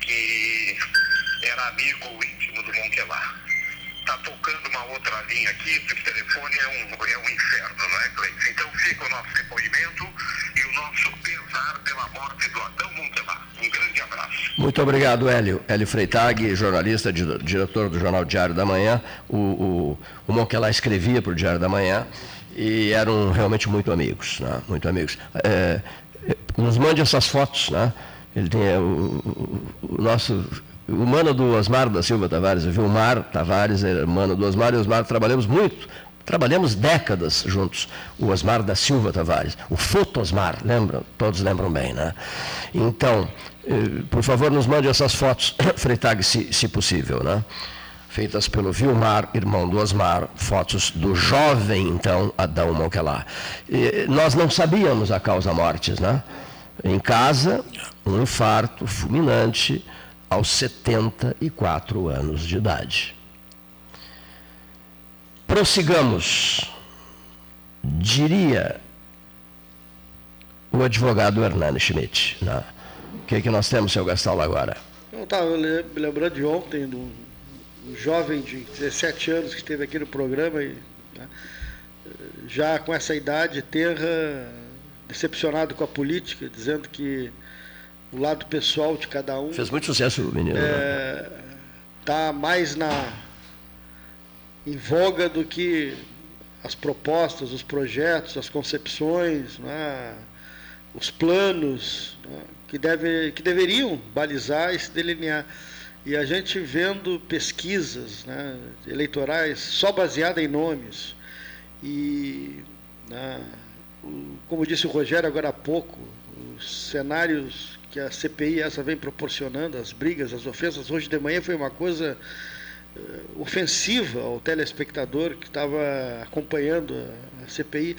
que era amigo íntimo do Monquelar. Está tocando uma outra linha aqui, esse telefone é um, é um inferno, não é, Cleiton? Então fica o nosso depoimento e o nosso pesar pela morte do Adão Montelar. Um grande abraço. Muito obrigado, Hélio. Hélio Freitag, jornalista, diretor do Jornal Diário da Manhã. O, o, o Monquelar escrevia para o Diário da Manhã e eram realmente muito amigos, né? muito amigos. É, nos mande essas fotos, né? Ele tem o, o, o nosso o mano do Osmar da Silva Tavares, o Vilmar Tavares era mano do Osmar, e o Osmar trabalhamos muito, trabalhamos décadas juntos, o Osmar da Silva Tavares, o Foto Osmar, lembram? Todos lembram bem, né? Então, eh, por favor, nos mande essas fotos, Freitag, se, se possível, né? Feitas pelo Vilmar, irmão do Osmar, fotos do jovem, então, Adão Monquelar. Nós não sabíamos a causa mortes, né? Em casa, um infarto fulminante, aos 74 anos de idade. Prossigamos, diria o advogado Hernani Schmidt. Né? O que, é que nós temos, seu Gastal, agora? Eu estava lembrando de ontem, do um jovem de 17 anos que esteve aqui no programa e né, já com essa idade terra, decepcionado com a política, dizendo que o lado pessoal de cada um. Fez muito sucesso o menino. Está é, né? Tá mais na em voga do que as propostas, os projetos, as concepções, né, os planos né, que, deve, que deveriam balizar e se delinear. E a gente vendo pesquisas né, eleitorais só baseadas em nomes. E, né, como disse o Rogério agora há pouco, os cenários que a CPI essa vem proporcionando, as brigas, as ofensas. Hoje de manhã foi uma coisa uh, ofensiva ao telespectador que estava acompanhando a, a CPI.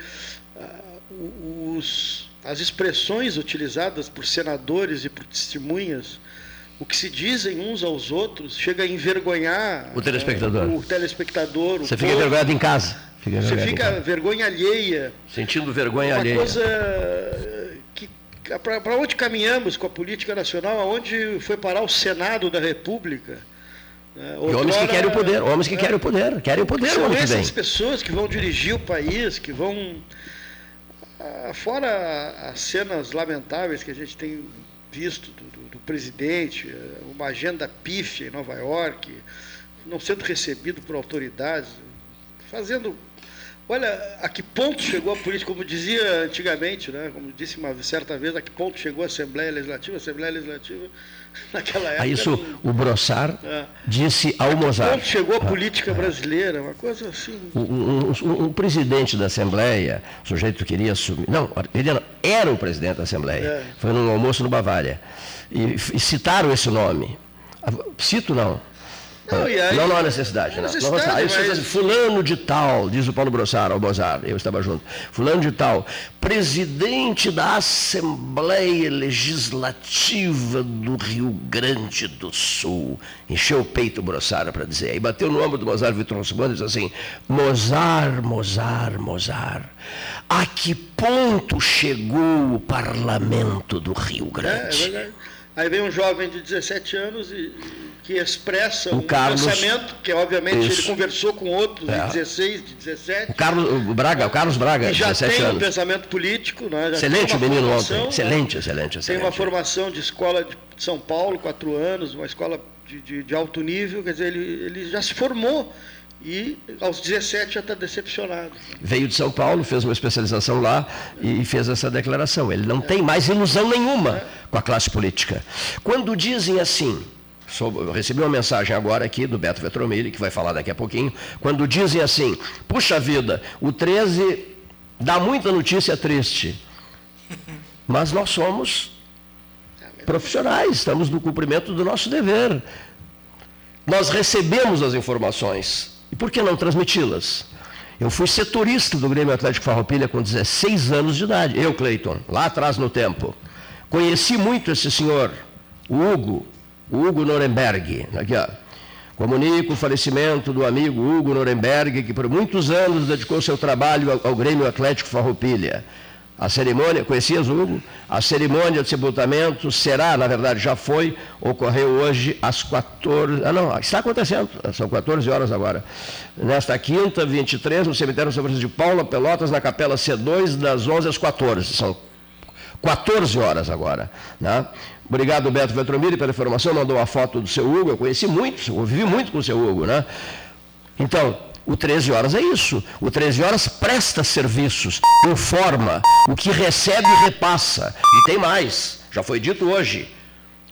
Uh, os, as expressões utilizadas por senadores e por testemunhas, o que se dizem uns aos outros, chega a envergonhar o telespectador. Uh, o telespectador Você o fica envergonhado em casa. Fica Você fica vergonha alheia. Sentindo vergonha Uma alheia. coisa que para onde caminhamos com a política nacional, aonde foi parar o Senado da República? né? E homens que Outrora, querem o poder, homens que é, querem o poder, querem o poder São essas pessoas que vão dirigir o país, que vão. ah, Fora as cenas lamentáveis que a gente tem visto do, do- do presidente, eh, uma agenda pífia em Nova York, não sendo recebido por autoridades, fazendo. Olha, a que ponto chegou a política, como dizia antigamente, né? como disse uma certa vez, a que ponto chegou a Assembleia Legislativa, a Assembleia Legislativa, naquela época. Aí isso, o Brossard É. disse ao Mozart. Ponto chegou a política brasileira, uma coisa assim. Um, um- um- um presidente da Assembleia, o sujeito queria assumir. Não, ele não, era o presidente da Assembleia. É. Foi num almoço no Bavária. E, e citaram esse nome. Ah, Cito não. Não, aí- não, não há necessidade. Não necessidade, não, aí mas- diz assim, fulano de tal, diz o Paulo Brossard ao Mozart, eu estava junto. Fulano de tal, presidente da Assembleia Legislativa do Rio Grande do Sul. Encheu o peito o Brossard para dizer. Aí bateu no ombro do Mozart Vitor Simone e disse assim: Mozart, Mozart, Mozart, a que ponto chegou o parlamento do Rio É, é Grande? verdade. Aí vem um jovem de 17 anos e, que expressa O um Carlos- pensamento, que obviamente Isso. ele conversou com outros É. de 16, de 17, O Carlos o Braga, o Carlos Braga, já 17 tem um anos. pensamento político. Né? Excelente o menino formação, ontem. né? Excelente, excelente, Tem excelente. uma formação de escola de São Paulo, quatro anos, uma escola de, de- de alto nível, quer dizer, ele, ele já se formou e aos 17 já está decepcionado. Veio de São Paulo, fez uma especialização lá e fez essa declaração. Ele não tem mais ilusão nenhuma com a classe política. Quando dizem assim, eu recebi uma mensagem agora aqui do Beto Vetromilli, que vai falar daqui a pouquinho, quando dizem assim, puxa vida, o 13 dá muita notícia triste, mas nós somos profissionais, estamos no cumprimento do nosso dever. Nós recebemos as informações. E por que não transmiti-las? Eu fui setorista do Grêmio Atlético Farroupilha com 16 anos de idade. Eu, Cleiton, lá atrás no tempo. Conheci muito esse senhor, o Hugo, Hugo Nuremberg. Aqui, ó. Comunico o falecimento do amigo Hugo Nuremberg, que por muitos anos dedicou seu trabalho ao, Grêmio Atlético Farroupilha. A cerimônia, conhecias Hugo? A cerimônia de sepultamento será, na verdade já foi, ocorreu hoje às 14. Ah, não, está acontecendo, são 14 horas agora. Nesta quinta, 23, no cemitério São Francisco de Paula, Pelotas, na capela C2, das 11 às 14. São 14 horas agora. Né? Obrigado, Beto Vetromiri, pela informação, mandou uma foto do seu Hugo, eu conheci muito, eu vivi muito com o seu Hugo. Né? Então, o 13 horas é isso. O 13 horas presta serviços, informa, o que recebe repassa. E tem mais, já foi dito hoje.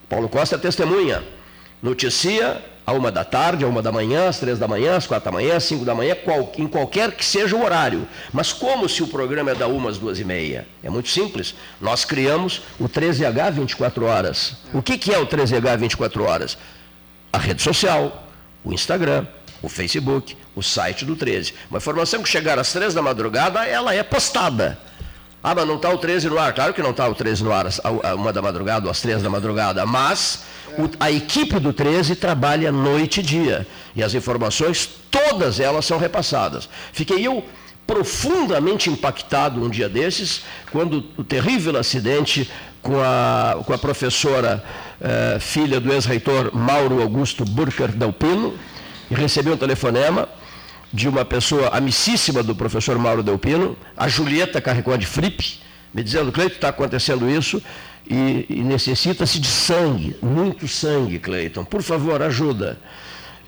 Paulo Costa é testemunha. Noticia a uma da tarde, a uma da manhã, às três da manhã, às quatro da manhã, às cinco da manhã, qual- em qualquer que seja o horário. Mas como se o programa é da uma às duas e meia? É muito simples. Nós criamos o 13H 24 horas. O que, que é o 13H 24 horas? A rede social, o Instagram, o Facebook, o site do 13. Uma informação que chegar às três da madrugada, ela é postada. Ah, mas não está o 13 no ar. Claro que não está o 13 no ar a- a uma da madrugada ou às três da madrugada, mas o- a equipe do 13 trabalha noite e dia. E as informações, todas elas são repassadas. Fiquei eu profundamente impactado um dia desses, quando o terrível acidente com a, com a professora eh, filha do ex-reitor Mauro Augusto Burker Delpino, e recebi um telefonema de uma pessoa amicíssima do professor Mauro Delpino, a Julieta Carricó de Fripp, me dizendo, Cleiton, está acontecendo isso e, e necessita-se de sangue, muito sangue, Cleiton. Por favor, ajuda.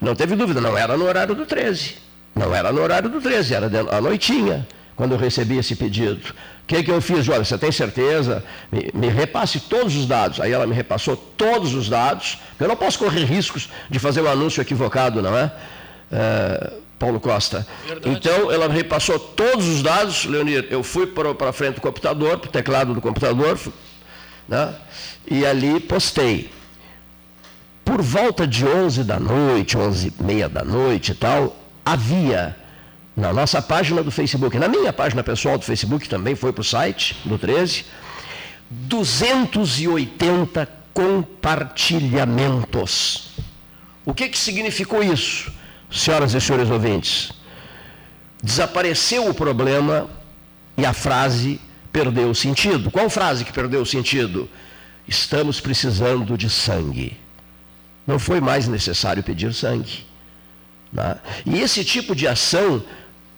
Não teve dúvida, não era no horário do 13. Não era no horário do 13, era à noitinha, quando eu recebi esse pedido. O que, que eu fiz? Olha, você tem certeza? Me, me repasse todos os dados. Aí ela me repassou todos os dados. Eu não posso correr riscos de fazer um anúncio equivocado, não é? É, Paulo Costa. Verdade. Então, ela repassou todos os dados, Leonir. Eu fui para frente do computador, para o teclado do computador, né? e ali postei. Por volta de 11 da noite, 11 e meia da noite e tal, havia na nossa página do Facebook, na minha página pessoal do Facebook, também foi para o site do 13, 280 compartilhamentos. O que, que significou isso, senhoras e senhores ouvintes? desapareceu o problema e a frase perdeu o sentido. Qual frase que perdeu o sentido? Estamos precisando de sangue. Não foi mais necessário pedir sangue. Né? E esse tipo de ação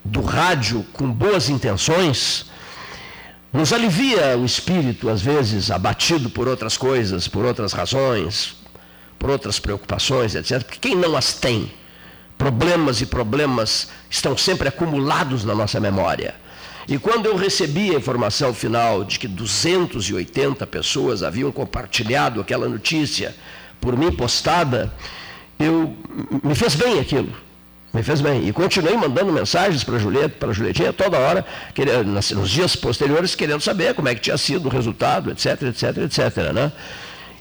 do rádio com boas intenções nos alivia o espírito, às vezes abatido por outras coisas, por outras razões, por outras preocupações, etc. Porque quem não as tem? Problemas e problemas estão sempre acumulados na nossa memória. E quando eu recebi a informação final de que 280 pessoas haviam compartilhado aquela notícia por mim postada, eu me fez bem aquilo. Me fez bem. E continuei mandando mensagens para a Julieta, para Julietinha toda hora, nos dias posteriores, querendo saber como é que tinha sido o resultado, etc, etc, etc. Né?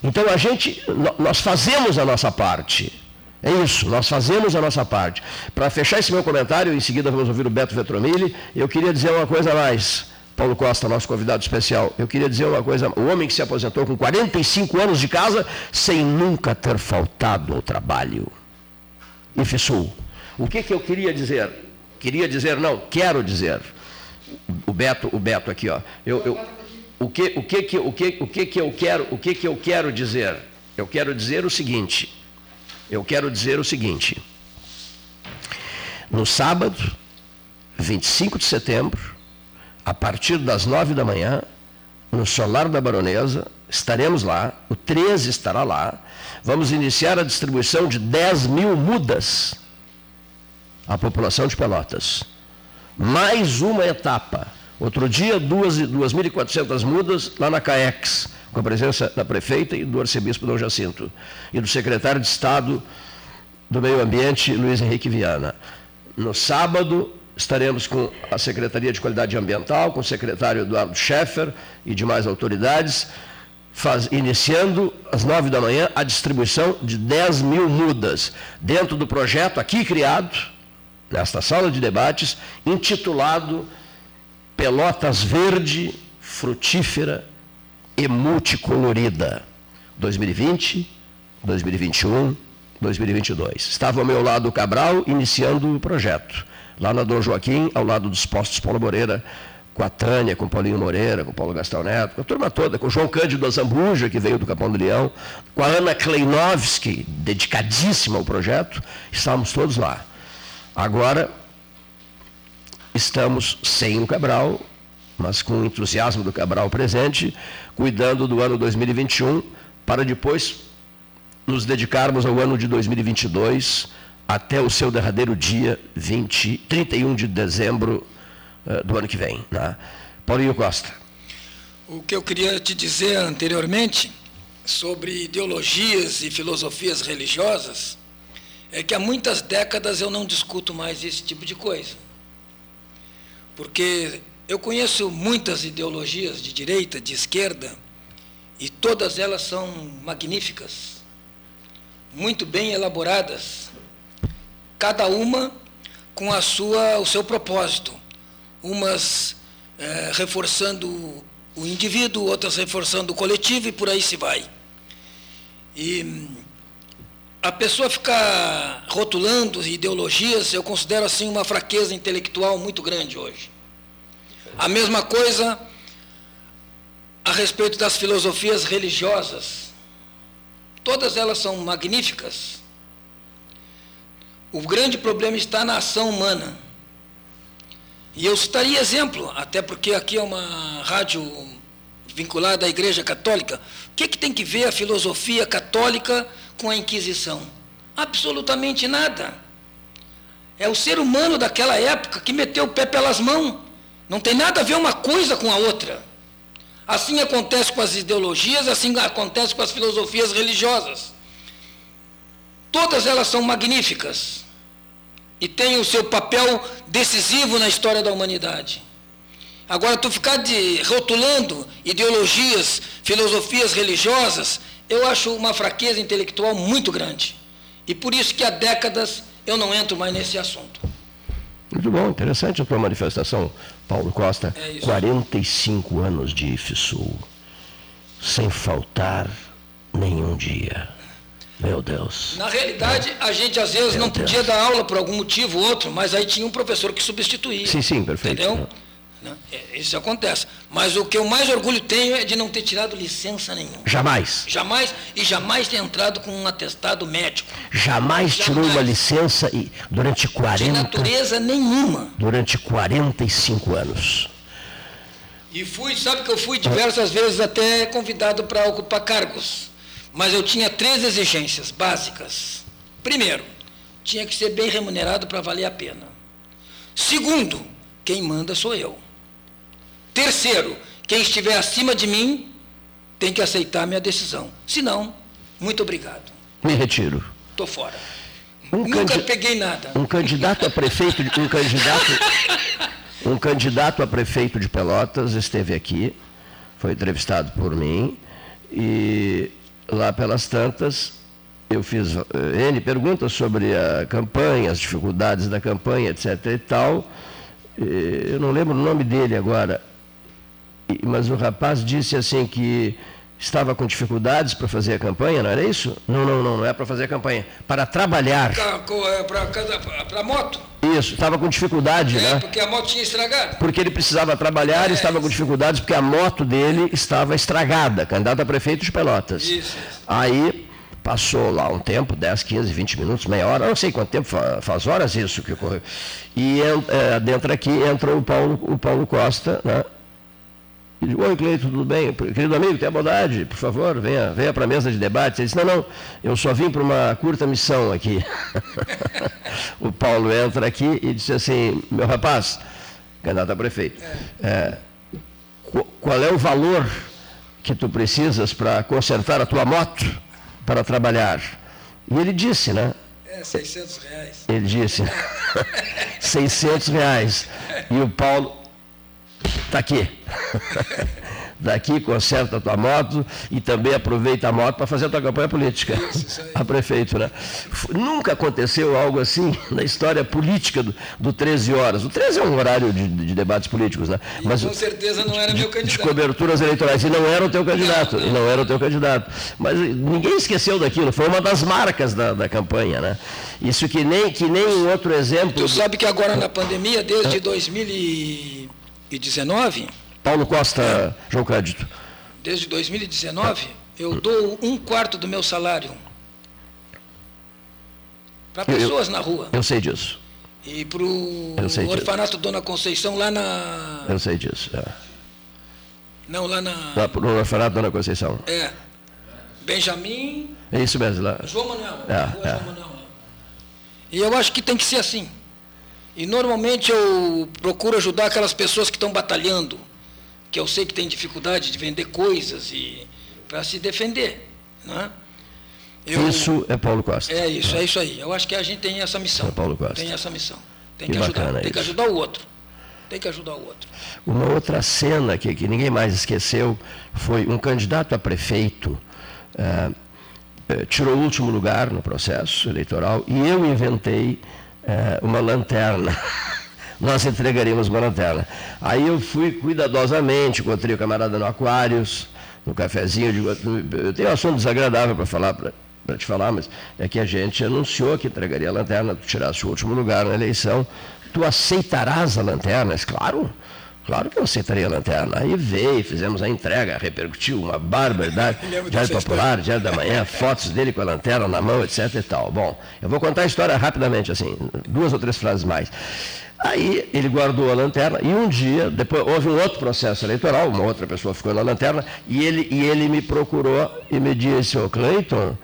Então a gente, nós fazemos a nossa parte. É isso, nós fazemos a nossa parte. Para fechar esse meu comentário, em seguida vamos ouvir o Beto Vetromilli, eu queria dizer uma coisa a mais. Paulo Costa, nosso convidado especial, eu queria dizer uma coisa, o homem que se aposentou com 45 anos de casa, sem nunca ter faltado ao trabalho. Sul. O que, que eu queria dizer? Queria dizer, não, quero dizer. O Beto, o Beto aqui, ó. Eu, eu, o que, o que, que, o que, o que, que eu quero, o que, que eu quero dizer? Eu quero dizer o seguinte. Eu quero dizer o seguinte. No sábado, 25 de setembro, a partir das nove da manhã, no Solar da Baronesa, estaremos lá, o 13 estará lá, vamos iniciar a distribuição de 10 mil mudas à população de Pelotas. Mais uma etapa. Outro dia, 2.400 mudas lá na CAEX, com a presença da prefeita e do arcebispo Dom Jacinto, e do secretário de Estado do Meio Ambiente, Luiz Henrique Viana. No sábado, estaremos com a Secretaria de Qualidade Ambiental, com o secretário Eduardo Scheffer e demais autoridades, faz, iniciando às nove da manhã a distribuição de 10 mil mudas, dentro do projeto aqui criado, nesta sala de debates, intitulado Pelotas Verde, Frutífera e Multicolorida, 2020, 2021, 2022. Estava ao meu lado o Cabral, iniciando o projeto lá na Dom Joaquim, ao lado dos postos Paulo Moreira, com a Tânia, com o Paulinho Moreira, com o Paulo Gastão Neto, com a turma toda, com o João Cândido Azambuja, que veio do Capão do Leão, com a Ana Kleinovski, dedicadíssima ao projeto, estávamos todos lá. Agora, estamos sem o Cabral, mas com o entusiasmo do Cabral presente, cuidando do ano 2021, para depois nos dedicarmos ao ano de 2022, até o seu derradeiro dia, 20, 31 de dezembro uh, do ano que vem. Né? Paulinho Costa. O que eu queria te dizer anteriormente sobre ideologias e filosofias religiosas é que há muitas décadas eu não discuto mais esse tipo de coisa. Porque eu conheço muitas ideologias de direita, de esquerda, e todas elas são magníficas, muito bem elaboradas, cada uma com a sua, o seu propósito. Umas é, reforçando o indivíduo, outras reforçando o coletivo e por aí se vai. E a pessoa ficar rotulando ideologias, eu considero assim uma fraqueza intelectual muito grande hoje. A mesma coisa a respeito das filosofias religiosas. Todas elas são magníficas, o grande problema está na ação humana. E eu citaria exemplo, até porque aqui é uma rádio vinculada à Igreja Católica. O que, que tem que ver a filosofia católica com a Inquisição? Absolutamente nada. É o ser humano daquela época que meteu o pé pelas mãos. Não tem nada a ver uma coisa com a outra. Assim acontece com as ideologias, assim acontece com as filosofias religiosas. Todas elas são magníficas e têm o seu papel decisivo na história da humanidade. Agora, tu ficar de, rotulando ideologias, filosofias religiosas, eu acho uma fraqueza intelectual muito grande. E por isso que há décadas eu não entro mais nesse assunto. Muito bom, interessante a tua manifestação, Paulo Costa. É 45 anos de IFSUL, sem faltar nenhum dia. Meu Deus. Na realidade, a gente às vezes Meu não Deus. podia dar aula por algum motivo ou outro, mas aí tinha um professor que substituía. Sim, sim, perfeito. Entendeu? Né? É, Isso acontece. Mas o que eu mais orgulho tenho é de não ter tirado licença nenhuma. Jamais. Jamais, e jamais ter entrado com um atestado médico. Jamais tirou Jamais. uma licença e durante De 40, natureza nenhuma. durante 45 anos. E fui, sabe que eu fui diversas vezes até convidado para ocupar cargos. Mas eu tinha três exigências básicas. Primeiro, tinha que ser bem remunerado para valer a pena. Segundo, quem manda sou eu. Terceiro, quem estiver acima de mim tem que aceitar a minha decisão. Se não, muito obrigado. Me retiro. Estou fora. Um, Nunca peguei nada. um candidato a prefeito, de- um candidato, um candidato a prefeito de Pelotas esteve aqui, foi entrevistado por mim e lá pelas tantas eu fiz eh, N perguntas sobre a campanha, as dificuldades da campanha, etc. e tal. Eu não lembro o nome dele agora, mas o rapaz disse assim que estava com dificuldades para fazer a campanha, não era isso? Não, não, não, não é para fazer a campanha, para trabalhar. Para moto? Isso, estava com dificuldade, É, né? porque a moto tinha estragado. Porque ele precisava trabalhar e É, estava com dificuldades porque a moto dele estava estragada, candidato a prefeito de Pelotas. Isso. Aí passou lá um tempo, 10, 15, 20 minutos, meia hora, não sei quanto tempo, fa- faz horas isso que ocorreu. E eh, dentro aqui entrou o Paulo, o Paulo Costa, né? E disse, Oi, Cleito, tudo bem? Querido amigo, tenha bondade, por favor, venha, venha para a mesa de debate. Ele disse, não, não, eu só vim para uma curta missão aqui. o Paulo entra aqui e disse assim, meu rapaz, candidato a prefeito, é, qu- qual é o valor que tu precisas para consertar a tua moto para trabalhar? E ele disse, né? É, 600 reais. Ele disse, 600 reais. E o Paulo, está aqui. Daqui conserta a tua moto e também aproveita a moto para fazer a tua campanha política. A prefeito, né? Nunca aconteceu algo assim na história política do, do 13 horas. O 13 é um horário de, de debates políticos, né? E com certeza não era meu de candidato. coberturas eleitorais. E não era o teu candidato. Não, não. E não era o teu candidato. Mas ninguém esqueceu daquilo. Foi uma das marcas da, da campanha, né? Isso que nem, que nem um outro exemplo. Tu sabe que agora na pandemia, desde 2019, Paulo Costa, João Cândido. desde 2019, eu dou um quarto do meu salário para Eu- eu- pessoas na rua. Eu sei disso. E para o sei disso. orfanato Dona Conceição lá na. Eu sei disso. É. Não, lá na. Lá no orfanato Dona Conceição. É. Benjamin É isso mesmo lá. João Manuel. É, é. João Manuel. E eu acho que tem que ser assim. E normalmente eu procuro ajudar aquelas pessoas que estão batalhando, que eu sei que têm dificuldade de vender coisas e para se defender. Né? Eu- Isso é Paulo Costa. É isso, é isso aí. Eu acho que a gente tem essa missão. É Paulo Costa. Tem essa missão. Tem Que que, ajudar. Tem que isso. ajudar o outro. Tem que ajudar o outro. Uma outra cena que, que ninguém mais esqueceu foi um candidato a prefeito eh, eh, tirou o último lugar no processo eleitoral e eu inventei eh, uma lanterna. Nós entregaríamos uma lanterna. Aí eu fui cuidadosamente, encontrei o camarada no Aquários, no cafezinho, digo, eu tenho um assunto desagradável para falar para te falar, mas é que a gente anunciou que entregaria a lanterna, tu tirasse o último lugar na eleição. Tu aceitarás a lanterna? Claro, claro que eu aceitaria a lanterna. Aí veio, fizemos a entrega, repercutiu uma barbaridade. Lembro Diário Popular, Diário da Manhã, fotos dele com a lanterna na mão, etc e tal. Bom, eu vou contar a história rapidamente, assim, duas ou três frases mais. Aí ele guardou a lanterna e um dia, depois houve um outro processo eleitoral, uma outra pessoa ficou na lanterna e ele, e ele me procurou e me disse, ô Cleiton,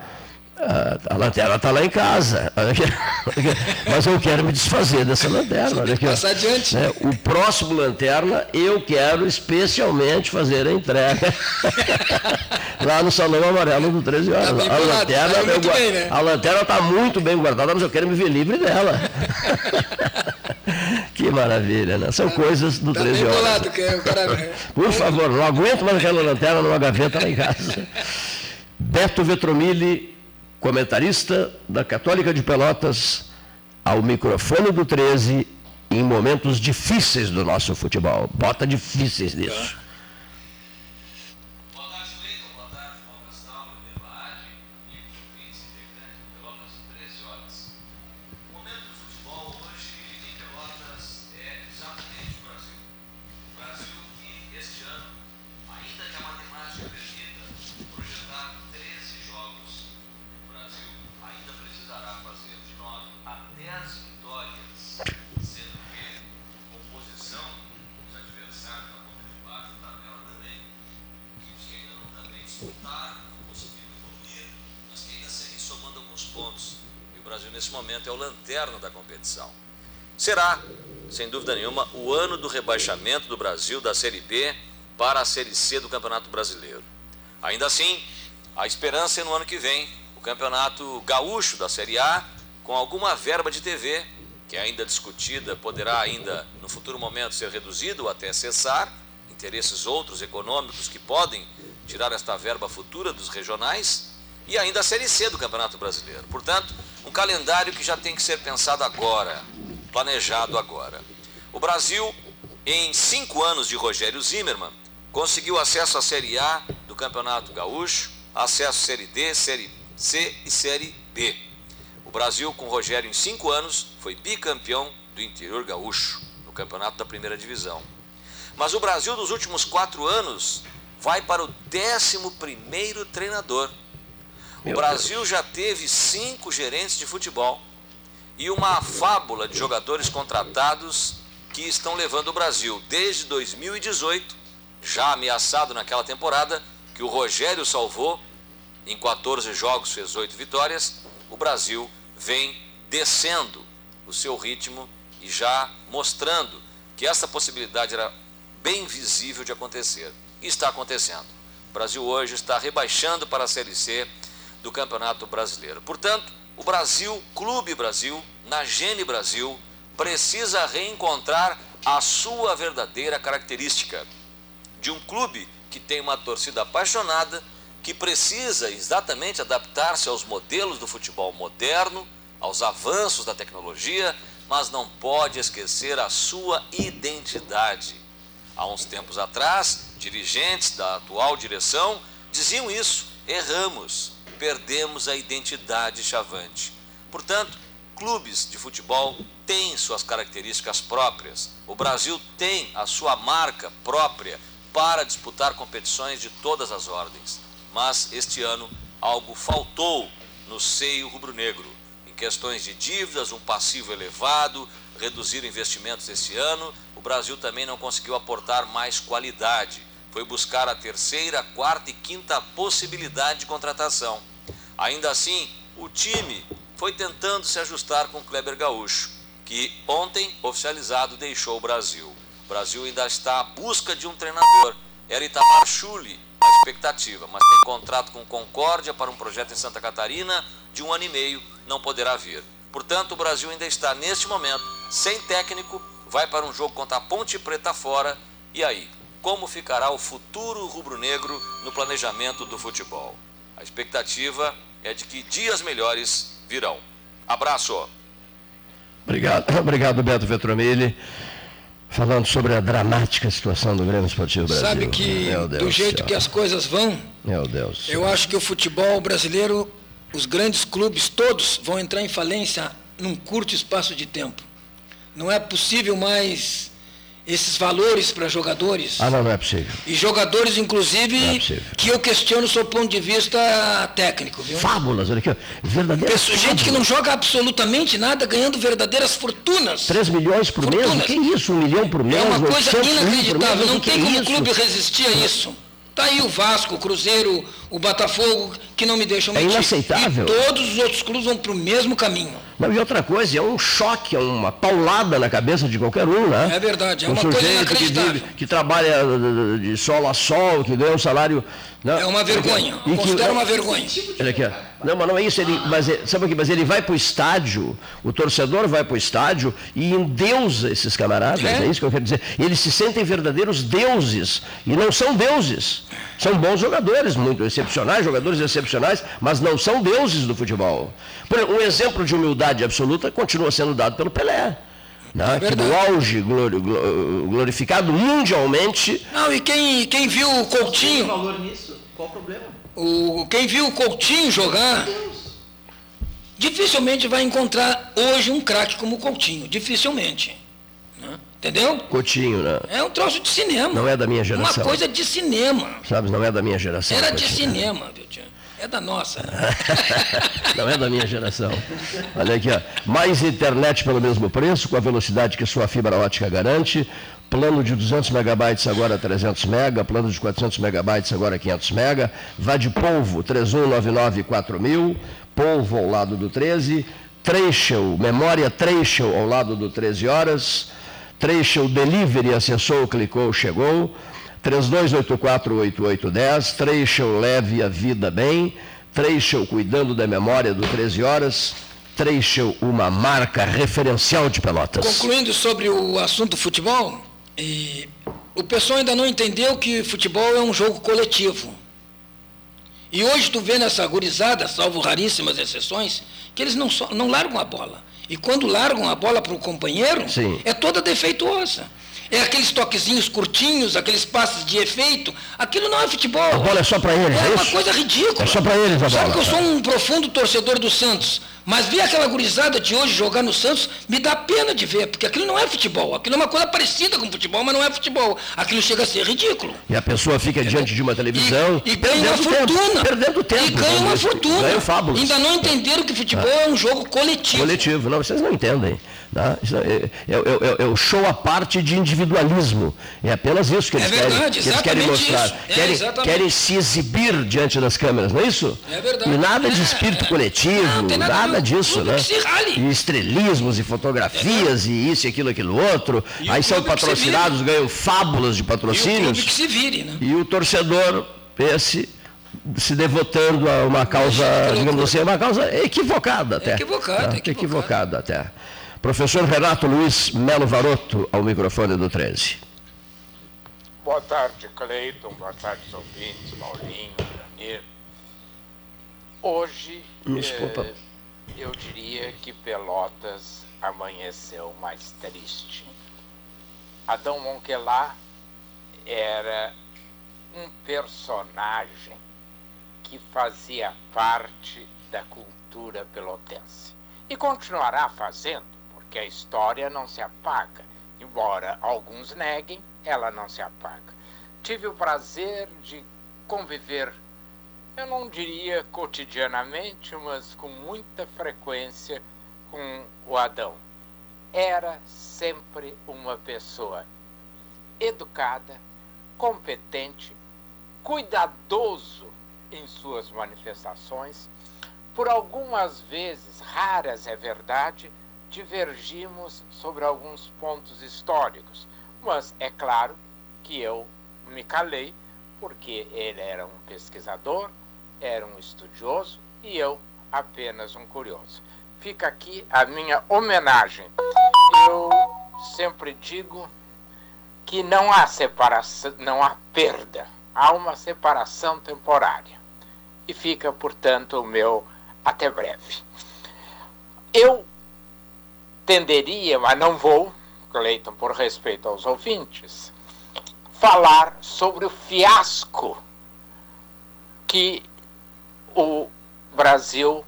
a, lanterna está lá em casa, mas eu quero me desfazer dessa lanterna. Olha aqui. Passar adiante. Né, O próximo lanterna eu quero especialmente fazer a entrega lá no Salão Amarelo do 13 horas. Tá a lanterna, gua- bem, né? a lanterna está muito bem guardada, mas eu quero me ver livre dela. que maravilha, né? São coisas do Tá 13 bem horas. bolado, que é cara. Por favor, não aguento mais aquela lanterna numa gaveta lá em casa. Beto Vetromilli, comentarista da Católica de Pelotas, ao microfone do 13, em momentos difíceis do nosso futebol. Bota difíceis nisso. É o lanterna da competição. Será, sem dúvida nenhuma, o ano do rebaixamento do Brasil da Série B para a Série C do Campeonato Brasileiro. Ainda assim, a esperança é no ano que vem o Campeonato Gaúcho da Série A, com alguma verba de TV, que é ainda discutida, poderá ainda, no futuro momento, ser reduzido ou até cessar, interesses outros econômicos que podem tirar esta verba futura dos regionais, e ainda a Série C do Campeonato Brasileiro. Portanto, um calendário que já tem que ser pensado agora, planejado agora. O Brasil, em cinco anos de Rogério Zimmermann, conseguiu acesso à Série A do Campeonato Gaúcho, acesso à Série D, Série C e Série B. O Brasil, com Rogério em cinco anos, foi bicampeão do interior gaúcho, no campeonato da primeira divisão. Mas o Brasil, dos últimos quatro anos, vai para o décimo primeiro treinador. O Brasil já teve cinco gerentes de futebol e uma fábula de jogadores contratados que estão levando o Brasil desde 2018, já ameaçado naquela temporada, que o Rogério salvou, em 14 jogos fez 8 vitórias, o Brasil vem descendo o seu ritmo e já mostrando que essa possibilidade era bem visível de acontecer. E está acontecendo. O Brasil hoje está rebaixando para a Série C do Campeonato Brasileiro. Portanto, o Brasil, Clube Brasil, na Gene Brasil, precisa reencontrar a sua verdadeira característica de um clube que tem uma torcida apaixonada, que precisa exatamente adaptar-se aos modelos do futebol moderno, aos avanços da tecnologia, mas não pode esquecer a sua identidade. Há uns tempos atrás, dirigentes da atual direção diziam isso: erramos, perdemos a identidade chavante. Portanto, clubes de futebol têm suas características próprias. O Brasil tem a sua marca própria para disputar competições de todas as ordens. Mas este ano algo faltou no seio rubro-negro. Em questões de dívidas, um passivo elevado, reduzir investimentos esse ano, o Brasil também não conseguiu aportar mais qualidade. Foi buscar a terceira, quarta e quinta possibilidade de contratação. Ainda assim, o time foi tentando se ajustar com o Kleber Gaúcho, que ontem, oficializado, deixou o Brasil. O Brasil ainda está à busca de um treinador. Era Itamar Chuli a expectativa, mas tem contrato com Concórdia para um projeto em Santa Catarina de um ano e meio, não poderá vir. Portanto, o Brasil ainda está, neste momento, sem técnico, vai para um jogo contra a Ponte Preta fora. E aí, como ficará o futuro rubro-negro no planejamento do futebol? A expectativa é de que dias melhores virão. Abraço. Obrigado, obrigado Beto Vetromilli. Falando sobre a dramática situação do Grêmio Esportivo Brasil. Sabe que do jeito que as coisas vão, Meu Deus. eu acho que o futebol brasileiro, os grandes clubes todos vão entrar em falência num curto espaço de tempo. Não é possível mais esses valores para jogadores. Ah, não, não é possível. E jogadores, inclusive, é que eu questiono o seu ponto de vista técnico, viu? Fábulas, olha aqui. Verdadeiras Pessoa- gente que não joga absolutamente nada, ganhando verdadeiras fortunas. 3 milhões por mês? Fortunas. que é isso? Um milhão por mês? É uma coisa 800 mil por mês? inacreditável. Não que tem é como o clube resistir a isso. Tá aí o Vasco, o Cruzeiro, o Botafogo, que não me deixam É mentir. inaceitável. E todos os outros clubes vão para o mesmo caminho. Não, e outra coisa, é um choque, é uma paulada na cabeça de qualquer um, né? É verdade, é um uma coisa sujeito que, inacreditável. vive, que trabalha eh, de sol a sol, que ganha um salário. Né? É uma vergonha. E que- considero uma vergonha. Olha aqui, ó. Não, mas não é isso. Ele, mas, é- sabe o que? Mas ele vai para o estádio, o torcedor vai para o estádio e endeusa esses camaradas, é. É. isso que eu quero dizer. Eles se sentem verdadeiros deuses e não são deuses. São bons jogadores, muito excepcionais, jogadores excepcionais, mas não são deuses do futebol. Por exemplo, um exemplo de humildade absoluta continua sendo dado pelo Pelé. Né? que no auge glori- glo- glorificado mundialmente, Não, e quem, quem viu o Coutinho, valor nisso? Qual o problema? o, quem viu o Coutinho jogar, dificilmente vai encontrar hoje um craque como o Coutinho. Dificilmente. né? Entendeu? Coutinho, né? É um troço de cinema. Não é da minha geração. Uma coisa de cinema. sabe, não é da minha geração. Era de Coutinho. cinema, viu, tia? É da nossa. Não é da minha geração. Olha aqui, ó. mais internet pelo mesmo preço, com a velocidade que sua fibra ótica garante. Plano de 200 megabytes agora 300 mega, plano de 400 megabytes agora 500 mega. Vá de polvo 31994000, polvo ao lado do 13. Treichel, Memória Treichel ao lado do 13 horas. Treichel Delivery, acessou, clicou, chegou. 32848810. Treichel Leve a Vida Bem. Treichel Cuidando da Memória do 13 horas. Treichel, uma marca referencial de Pelotas. Concluindo sobre o assunto futebol, e o pessoal ainda não entendeu que futebol é um jogo coletivo. E hoje tu vê nessa gurizada, salvo raríssimas exceções, que eles não, não largam a bola. E quando largam a bola para o companheiro, Sim. é toda defeituosa. É aqueles toquezinhos curtinhos, aqueles passes de efeito. Aquilo não é futebol. A bola é só para eles, É é uma coisa ridícula. É só para eles a Sabe bola. que eu sou um profundo torcedor do Santos, mas ver aquela gurizada de hoje jogar no Santos me dá pena de ver, porque aquilo não é futebol. Aquilo é uma coisa parecida com futebol, mas não é futebol. Aquilo chega a ser ridículo. E a pessoa fica diante de uma televisão E, e ganha uma perdendo tempo, fortuna. perdendo tempo. E ganha uma fortuna. Fábulas. Ainda não entenderam que futebol é um jogo coletivo. Coletivo. Não, vocês não entendem. Tá? Isso É, é- é- é o show à parte de individualismo. É apenas isso que eles, É verdade, querem, que eles querem mostrar. É, querem, querem se exibir diante das câmeras, não é isso? É verdade. E nada de É, espírito é. coletivo, Não, nada nada disso, né? E estrelismos e fotografias e isso e aquilo, aquilo outro. E Aí são patrocinados, ganham fábulas de E o patrocínios. que se vire, né? E o torcedor, esse, se devotando a uma causa, digamos assim, uma causa equivocada até. Equivocada, Tá? equivocada. Equivocada até. Professor Renato Luiz Melo Varoto, ao microfone do 13. Boa tarde, Cleiton. Boa tarde, ouvintes, Paulinho, Danilo. Hoje, eh, eu diria que Pelotas amanheceu mais triste. Adão Monquelá era um personagem que fazia parte da cultura pelotense. E continuará fazendo, porque a história não se apaga. Embora alguns neguem, ela não se apaga. Tive o prazer de conviver, eu não diria cotidianamente, mas com muita frequência com o Adão. Era sempre uma pessoa educada, competente, cuidadoso em suas manifestações. Por algumas vezes, raras é verdade, divergimos sobre alguns pontos históricos, mas é claro que eu me calei porque ele era um pesquisador, era um estudioso e eu apenas um curioso. Fica aqui a minha homenagem. Eu sempre digo que não há separação, não há perda, há uma separação temporária. E fica, portanto, o meu até breve. Eu tenderia, mas não vou, Cleiton, por respeito aos ouvintes, falar sobre o fiasco que o Brasil,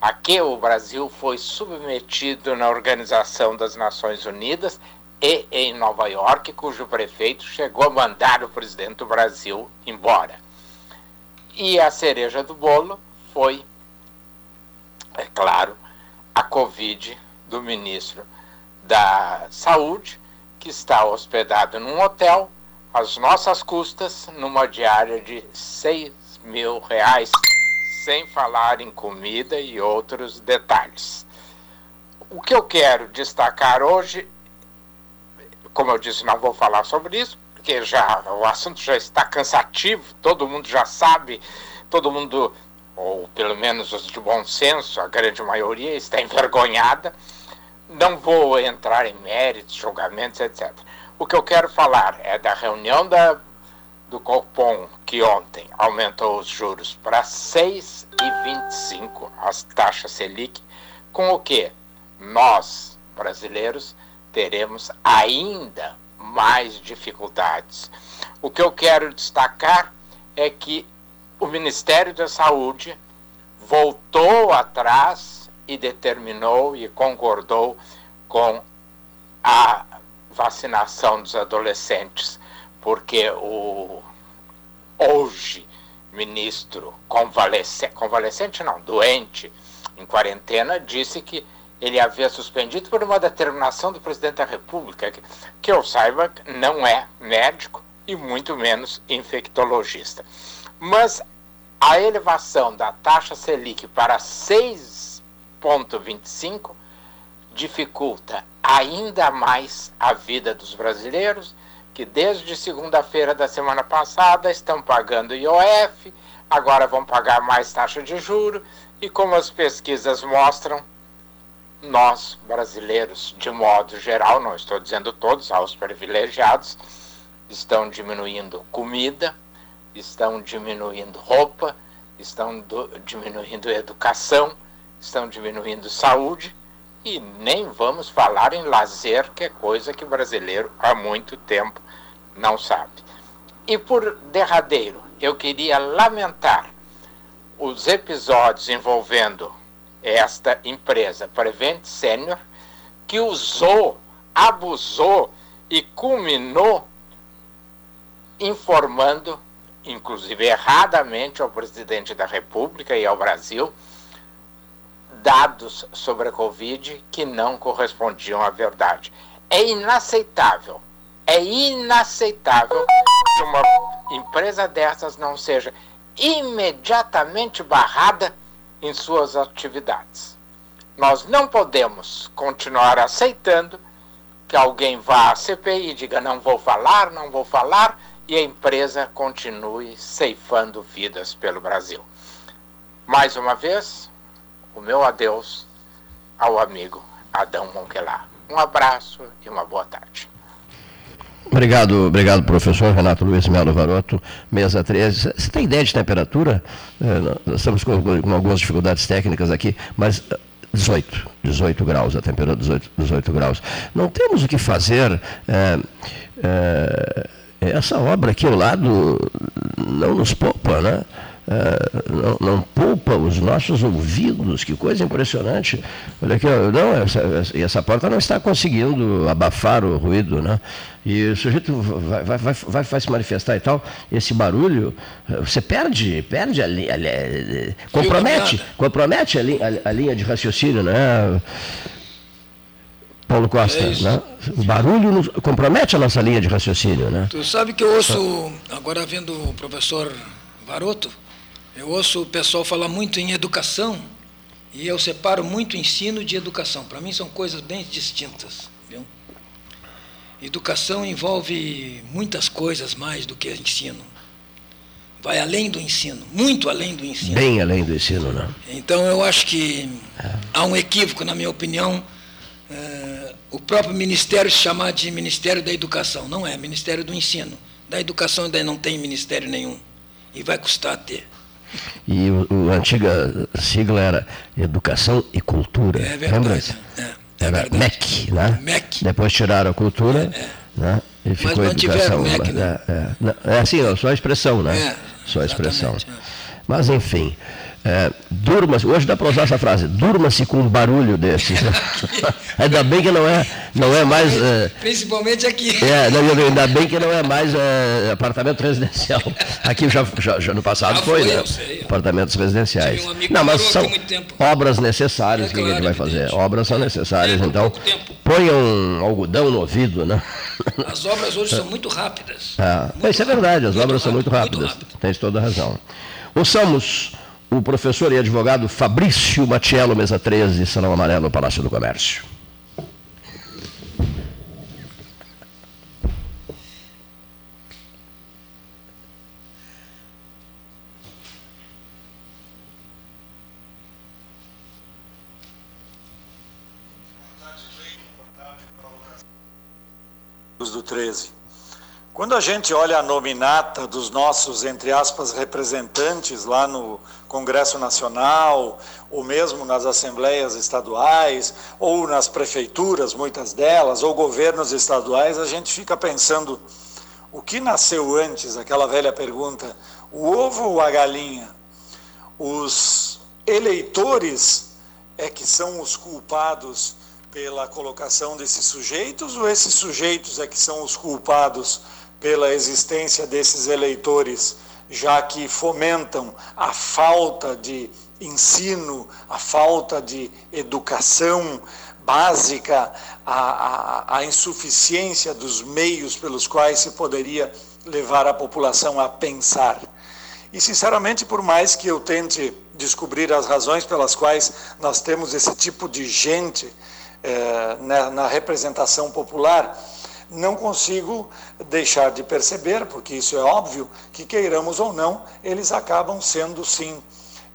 a que o Brasil foi submetido na Organização das Nações Unidas e em Nova York, cujo prefeito chegou a mandar o presidente do Brasil embora. E a cereja do bolo foi, é claro, a Covid do ministro da Saúde, que está hospedado num hotel, às nossas custas, numa diária de 6 mil reais, sem falar em comida e outros detalhes. O que eu quero destacar hoje, como eu disse, não vou falar sobre isso, porque já o assunto já está cansativo, todo mundo já sabe, todo mundo, ou pelo menos os de bom senso, a grande maioria, está envergonhada. Não vou entrar em méritos, julgamentos, etc. O que eu quero falar é da reunião da, do Copom, que ontem aumentou os juros para 6,25, as taxas Selic, com o que nós, brasileiros, teremos ainda mais dificuldades. O que eu quero destacar é que o Ministério da Saúde voltou atrás e determinou e concordou com a vacinação dos adolescentes, porque o hoje ministro convalescente, convalescente não, doente, em quarentena, disse que ele havia suspendido por uma determinação do presidente da República, que, que eu saiba não é médico e muito menos infectologista. Mas a elevação da taxa Selic para 6 1,25 dificulta ainda mais a vida dos brasileiros que desde segunda-feira da semana passada estão pagando IOF, agora vão pagar mais taxa de juro e como as pesquisas mostram, nós brasileiros, de modo geral, não estou dizendo todos, aos privilegiados, estão diminuindo comida, estão diminuindo roupa, estão do, diminuindo educação, estão diminuindo saúde e nem vamos falar em lazer, que é coisa que o brasileiro há muito tempo não sabe. E por derradeiro, eu queria lamentar os episódios envolvendo esta empresa Prevent Senior, que usou, abusou e culminou informando, inclusive erradamente, ao presidente da República e ao Brasil, dados sobre a Covid que não correspondiam à verdade. É inaceitável, é inaceitável que uma empresa dessas não seja imediatamente barrada em suas atividades. Nós não podemos continuar aceitando que alguém vá à CPI e diga não vou falar, não vou falar, e a empresa continue ceifando vidas pelo Brasil. Mais uma vez, o meu adeus ao amigo Adão Monquelar. Um abraço e uma boa tarde. Obrigado, obrigado, professor Renato Luiz Melo Varoto, mesa 13. Você tem ideia de temperatura? É, nós estamos com, com, algumas dificuldades técnicas aqui, mas 18, 18 graus, a temperatura 18, 18 graus. Não temos o que fazer. É, é, essa obra aqui ao lado não nos poupa, né? É, não, não, poupa os nossos ouvidos, que coisa impressionante. Olha aqui, não, essa, essa porta não está conseguindo abafar o ruído, né? E o sujeito vai, vai, vai, vai, vai se manifestar e tal, esse barulho, você perde, perde a, linha, compromete, compromete a, linha, a linha de raciocínio, né? Paulo Costa, é né? O barulho compromete a nossa linha de raciocínio, né? Tu sabe que eu ouço, agora vendo o professor Varoto, eu ouço o pessoal falar muito em educação e eu separo muito ensino de educação. Para mim são coisas bem distintas. Viu? Educação envolve muitas coisas mais do que ensino. Vai além do ensino, muito além do ensino. Bem além do ensino. Né? Então eu acho que há um equívoco, na minha opinião, uh, o próprio ministério se chamar de Ministério da Educação. Não é, Ministério do Ensino. Da Educação ainda não tem ministério nenhum. E vai custar ter. E a antiga sigla era Educação e Cultura. É verdade. Lembra? É, é era verdade. MEC, né? MEC. Depois tiraram a cultura, é, é. né? E ficou Mas educação. MEC, né? é, é, é assim, só a expressão, né? É, só a expressão. Mas enfim. É, durma hoje dá para usar essa frase, durma-se com um barulho desses. Né? ainda bem que não é, não é mais. É, Principalmente aqui. É, não, ainda bem que não é mais é, apartamento residencial. Aqui já, já, já no passado foi, foi, né? Sei, Apartamentos residenciais. Um não, mas são obras necessárias, o que, claro, a gente vai fazer? Obras são necessárias, é, então ponham algodão no ouvido, né? As obras hoje são muito rápidas. É, muito isso é verdade, as obras rápido, são muito rápidas. Muito Tens toda a razão. Ouçamos o professor e advogado Fabrício Matiello, mesa 13, Salão Amarelo, Palácio do Comércio. do 13. Quando a gente olha a nominata dos nossos, entre aspas, representantes lá no Congresso Nacional, ou mesmo nas assembleias estaduais, ou nas prefeituras, muitas delas, ou governos estaduais, a gente fica pensando: o que nasceu antes? Aquela velha pergunta: o ovo ou a galinha? Os eleitores é que são os culpados pela colocação desses sujeitos, ou esses sujeitos é que são os culpados? Pela existência desses eleitores, já que fomentam a falta de ensino, a falta de educação básica, a, a, a insuficiência dos meios pelos quais se poderia levar a população a pensar. E, sinceramente, por mais que eu tente descobrir as razões pelas quais nós temos esse tipo de gente eh, na, na representação popular, não consigo deixar de perceber, porque isso é óbvio, que queiramos ou não, eles acabam sendo sim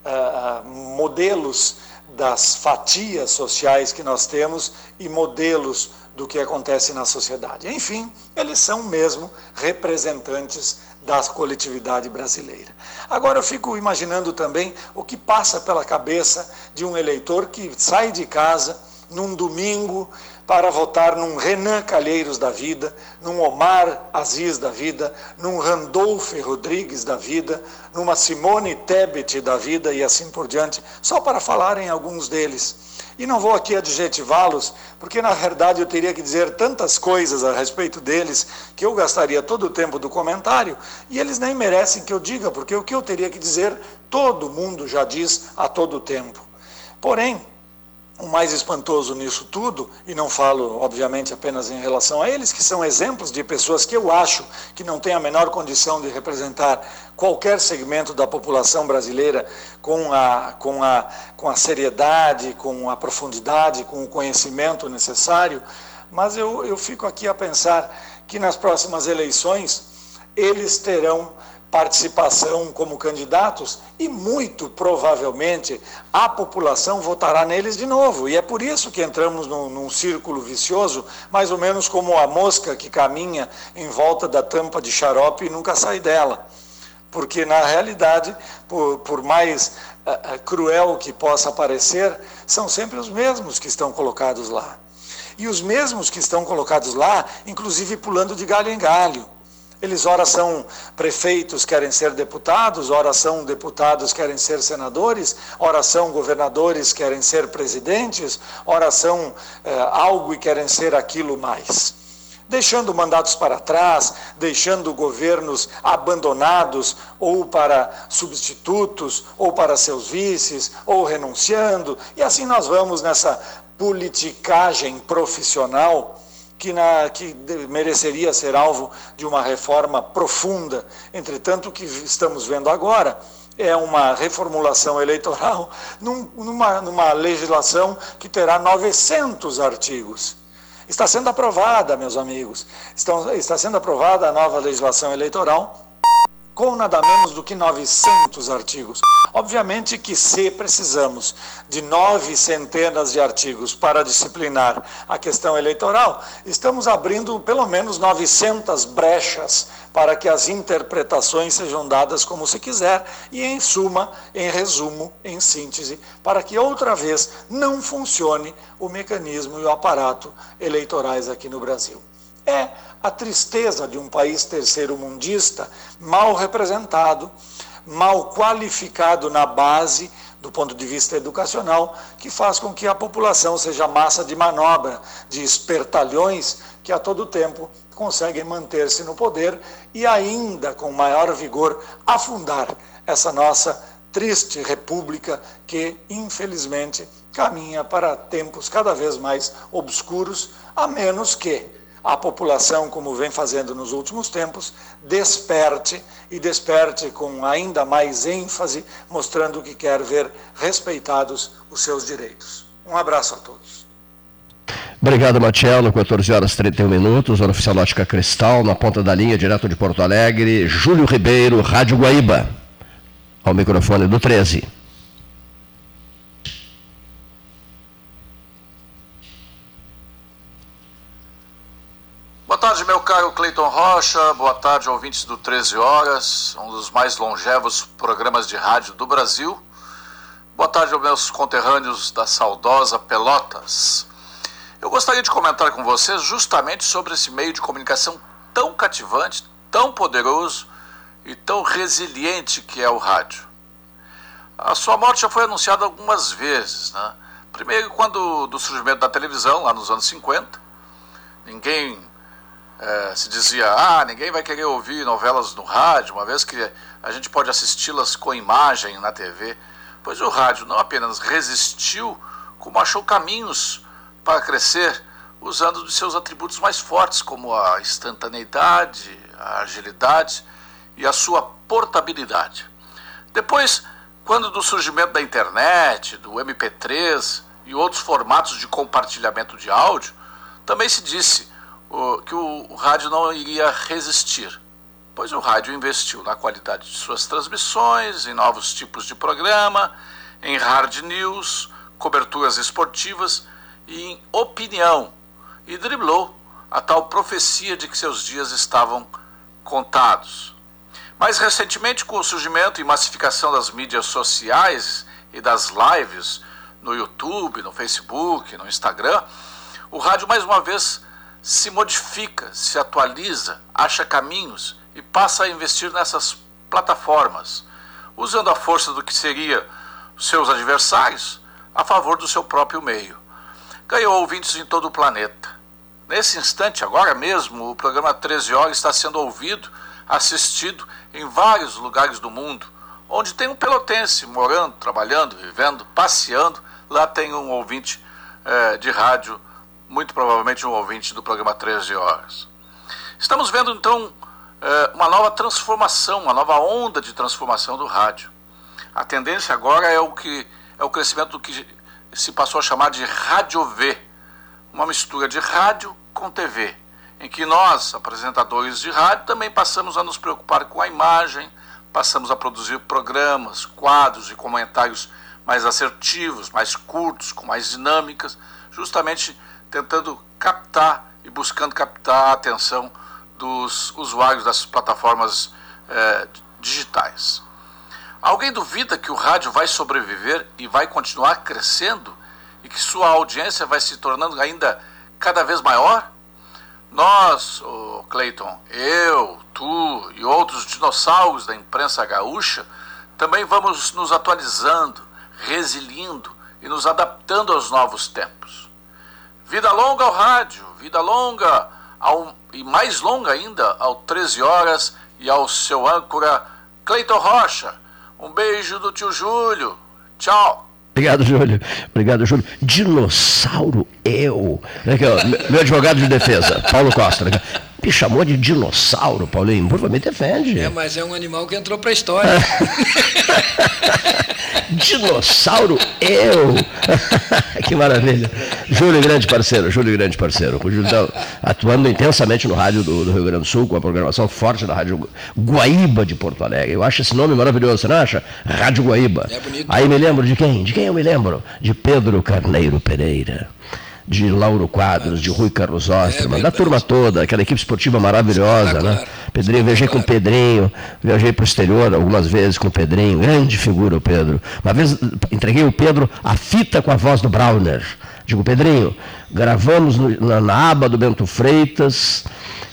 uh, modelos das fatias sociais que nós temos e modelos do que acontece na sociedade. Enfim, eles são mesmo representantes da coletividade brasileira. Agora eu fico imaginando também o que passa pela cabeça de um eleitor que sai de casa num domingo para votar num Renan Calheiros da vida, num Omar Aziz da vida, num Randolph Rodrigues da vida, numa Simone Tebet da vida e assim por diante, só para falar em alguns deles. E não vou aqui adjetivá-los, porque na verdade eu teria que dizer tantas coisas a respeito deles que eu gastaria todo o tempo do comentário e eles nem merecem que eu diga, porque o que eu teria que dizer todo mundo já diz a todo tempo. Porém, o mais espantoso nisso tudo, e não falo, obviamente, apenas em relação a eles, que são exemplos de pessoas que eu acho que não têm a menor condição de representar qualquer segmento da população brasileira com a, com a, com a seriedade, com a profundidade, com o conhecimento necessário, mas eu, eu fico aqui a pensar que nas próximas eleições eles terão participação como candidatos e muito provavelmente a população votará neles de novo. E é por isso que entramos num, num, círculo vicioso, mais ou menos como a mosca que caminha em volta da tampa de xarope e nunca sai dela. Porque, na realidade, por, por mais uh, cruel que possa parecer, são sempre os mesmos que estão colocados lá. E os mesmos que estão colocados lá, inclusive pulando de galho em galho. Eles ora são prefeitos, querem ser deputados, ora são deputados, querem ser senadores, ora são governadores, querem ser presidentes, ora são é, algo e querem ser aquilo mais. Deixando mandatos para trás, deixando governos abandonados ou para substitutos, ou para seus vices, ou renunciando, e assim nós vamos nessa politicagem profissional que, na, que mereceria ser alvo de uma reforma profunda. Entretanto, o que estamos vendo agora é uma reformulação eleitoral num, numa, numa legislação que terá 900 artigos. Está sendo aprovada, meus amigos, estão, está sendo aprovada a nova legislação eleitoral com nada menos do que 900 artigos. Obviamente que se precisamos de nove centenas de artigos para disciplinar a questão eleitoral, estamos abrindo pelo menos 900 brechas para que as interpretações sejam dadas como se quiser e, em suma, em resumo, em síntese, para que outra vez não funcione o mecanismo e o aparato eleitorais aqui no Brasil. É a tristeza de um país terceiro-mundista mal representado, mal qualificado na base do ponto de vista educacional, que faz com que a população seja massa de manobra de espertalhões que a todo tempo conseguem manter-se no poder e ainda com maior vigor afundar essa nossa triste república que infelizmente caminha para tempos cada vez mais obscuros, a menos que a população, como vem fazendo nos últimos tempos, desperte e desperte com ainda mais ênfase, mostrando que quer ver respeitados os seus direitos. Um abraço a todos. Obrigado, Matiello. 14 horas e 31 minutos, hora oficial Ótica Cristal, na ponta da linha, direto de Porto Alegre, Júlio Ribeiro, Rádio Guaíba. Ao microfone do 13. Tarde, meu caro Cleiton Rocha. Boa tarde, ouvintes do 13 Horas, um dos mais longevos programas de rádio do Brasil. Boa tarde aos meus conterrâneos da saudosa Pelotas. Eu gostaria de comentar com vocês justamente sobre esse meio de comunicação tão cativante, tão poderoso e tão resiliente que é o rádio. A sua morte já foi anunciada algumas vezes, né? Primeiro, quando do surgimento da televisão, lá nos anos 50, ninguém é, se dizia, ah, ninguém vai querer ouvir novelas no rádio, uma vez que a gente pode assisti-las com imagem na TV. Pois o rádio não apenas resistiu, como achou caminhos para crescer, usando de seus atributos mais fortes, como a instantaneidade, a agilidade e a sua portabilidade. Depois, quando do surgimento da internet, do MP3 e outros formatos de compartilhamento de áudio, também se disse que o rádio não iria resistir, pois o rádio investiu na qualidade de suas transmissões, em novos tipos de programa, em hard news, coberturas esportivas e em opinião, e driblou a tal profecia de que seus dias estavam contados. Mais recentemente, com o surgimento e massificação das mídias sociais e das lives no YouTube, no Facebook, no Instagram, o rádio mais uma vez se modifica, se atualiza, acha caminhos e passa a investir nessas plataformas, usando a força do que seria seus adversários a favor do seu próprio meio. Ganhou ouvintes em todo o planeta. Nesse instante, agora mesmo, o programa 13 Horas está sendo ouvido, assistido em vários lugares do mundo. Onde tem um pelotense morando, trabalhando, vivendo, passeando, lá tem um ouvinte é, de rádio, muito provavelmente um ouvinte do programa 13 Horas. Estamos vendo então é, uma nova transformação, uma nova onda de transformação do rádio. A tendência agora é o que é o crescimento do que se passou a chamar de rádio V, uma mistura de rádio com TV, em que nós, apresentadores de rádio, também passamos a nos preocupar com a imagem, passamos a produzir programas, quadros e comentários mais assertivos, mais curtos, com mais dinâmicas, justamente tentando captar e buscando captar a atenção dos usuários das plataformas eh, digitais. Alguém duvida que o rádio vai sobreviver e vai continuar crescendo e que sua audiência vai se tornando ainda cada vez maior? Nós, Clayton, eu, tu e outros dinossauros da imprensa gaúcha também vamos nos atualizando, resilindo e nos adaptando aos novos tempos. Vida longa ao rádio, vida longa ao, e mais longa ainda ao 13 horas e ao seu âncora Cleiton Rocha um beijo do tio Júlio. Tchau. Obrigado, Júlio. Obrigado, Júlio. Dinossauro eu. Aqui, ó, meu advogado de defesa, Paulo Costa. Me chamou de dinossauro, Paulinho. Por favor, me defende. É, mas é um animal que entrou para a história. dinossauro eu. que maravilha. Júlio, grande parceiro. Júlio, grande parceiro. O Júlio está atuando intensamente no rádio do, do, Rio Grande do Sul, com a programação forte da Rádio Guaíba de Porto Alegre. Eu acho esse nome maravilhoso, você não acha? Rádio Guaíba. É bonito. Aí me lembro de quem? De quem eu me lembro? De Pedro Carneiro Pereira de Lauro Quadros, de Rui Carlos Osterman, é, da turma toda, aquela equipe esportiva maravilhosa, né? Pedrinho, viajei com o Pedrinho, viajei para o exterior algumas vezes com o Pedrinho, grande figura o Pedro. Uma vez entreguei o Pedro a fita com a voz do Browner. Digo, Pedrinho, gravamos no, na, na, aba do Bento Freitas,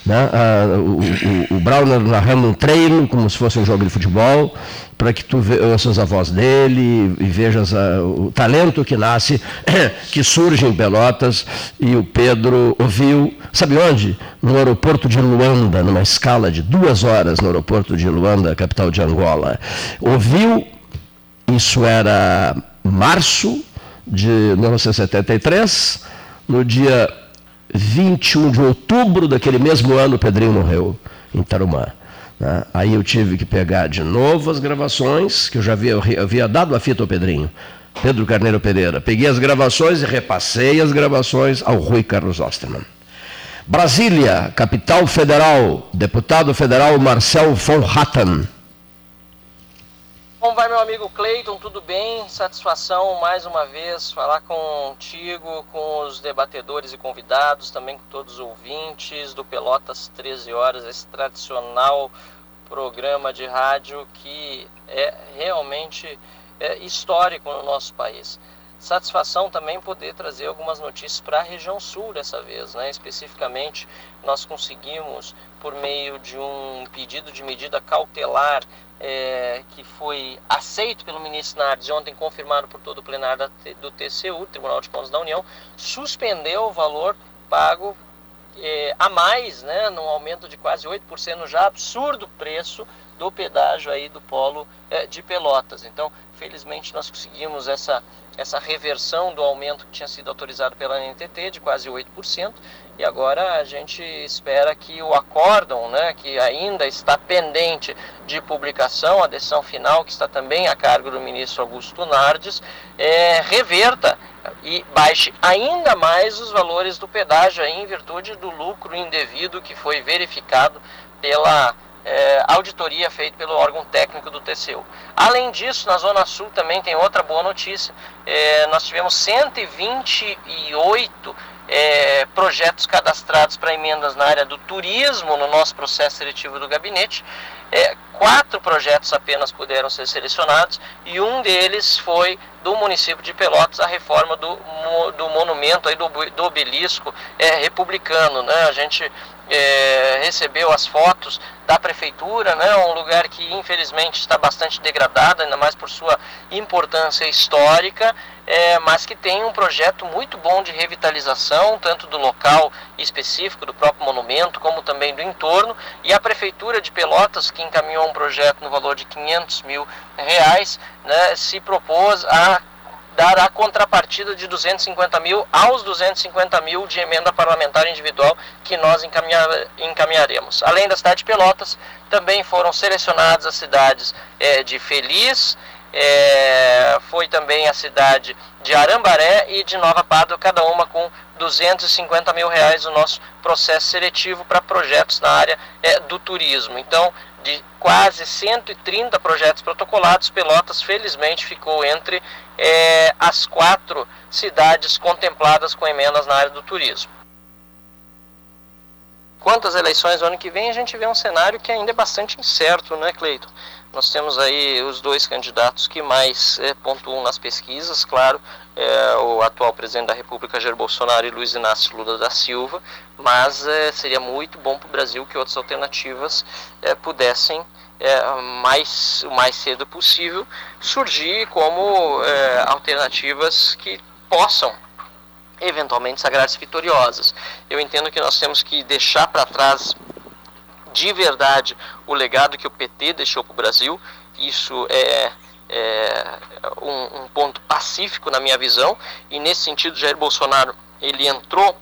né? Ah, o, o, o Browner narrando um treino, como se fosse um jogo de futebol, para que tu ouças a voz dele e vejas a, o talento que nasce, que surge em Pelotas, e o Pedro ouviu, sabe onde? No aeroporto de Luanda, numa escala de duas horas no aeroporto de Luanda, capital de Angola. Ouviu, isso era março de 1973, no dia 21 de outubro daquele mesmo ano, Pedrinho morreu em Tarumã. Né? Aí eu tive que pegar de novo as gravações, que eu já havia, eu havia dado a fita ao Pedrinho, Pedro Carneiro Pereira. Peguei as gravações e repassei as gravações ao Rui Carlos Osterman. Brasília, capital federal, deputado federal Marcel von Hatten. Como vai, meu amigo Cleiton? Tudo bem? Satisfação mais uma vez falar contigo, com os debatedores e convidados, também com todos os ouvintes do Pelotas 13 Horas, esse tradicional programa de rádio que é realmente é, histórico no nosso país. Satisfação também poder trazer algumas notícias para a região sul dessa vez, né? Especificamente, nós conseguimos, por meio de um pedido de medida cautelar é, que foi aceito pelo ministro Nardes ontem confirmado por todo o plenário do TCU, Tribunal de Contas da União, suspendeu o valor pago é, a mais, né, num aumento de quase 8% no já absurdo preço do pedágio aí do polo é, de Pelotas. Então, felizmente nós conseguimos essa, essa reversão do aumento que tinha sido autorizado pela NTT de quase 8%, e agora a gente espera que o acórdão, né, que ainda está pendente de publicação, a decisão final, que está também a cargo do ministro Augusto Nardes, é, reverta e baixe ainda mais os valores do pedágio em virtude do lucro indevido que foi verificado pela é, auditoria feita pelo órgão técnico do TCU. Além disso, na Zona Sul também tem outra boa notícia. É, nós tivemos 128 é, projetos cadastrados para emendas na área do turismo no nosso processo seletivo do gabinete. É, quatro projetos apenas puderam ser selecionados e um deles foi do município de Pelotas, a reforma do, do monumento, aí do, do obelisco é, republicano. Né? A gente é, recebeu as fotos da prefeitura, né, um lugar que infelizmente está bastante degradado, ainda mais por sua importância histórica, é, mas que tem um projeto muito bom de revitalização, tanto do local específico, do próprio monumento, como também do entorno, e a prefeitura de Pelotas, que encaminhou um projeto no valor de 500 mil reais, né, se propôs a dar a contrapartida de 250 mil aos 250 mil de emenda parlamentar individual que nós encaminhar, encaminharemos. Além da cidade de Pelotas, também foram selecionadas as cidades é, de Feliz, é, foi também a cidade de Arambaré e de Nova Pádua, cada uma com 250 mil reais o nosso processo seletivo para projetos na área é, do turismo. Então, de quase 130 projetos protocolados, Pelotas felizmente ficou entre é, as quatro cidades contempladas com emendas na área do turismo. Quanto às eleições do ano que vem, a gente vê um cenário que ainda é bastante incerto, né, Cleiton? Nós temos aí os dois candidatos que mais é, pontuam nas pesquisas, claro, é, o atual presidente da República, Jair Bolsonaro, e Luiz Inácio Lula da Silva, mas é, seria muito bom para o Brasil que outras alternativas é, pudessem, é, mais, o mais cedo possível, surgir como é, alternativas que possam eventualmente sagrar-se vitoriosas. Eu entendo que nós temos que deixar para trás de verdade o legado que o PT deixou para o Brasil. Isso é, é um, um, ponto pacífico na minha visão e nesse sentido Jair Bolsonaro ele entrou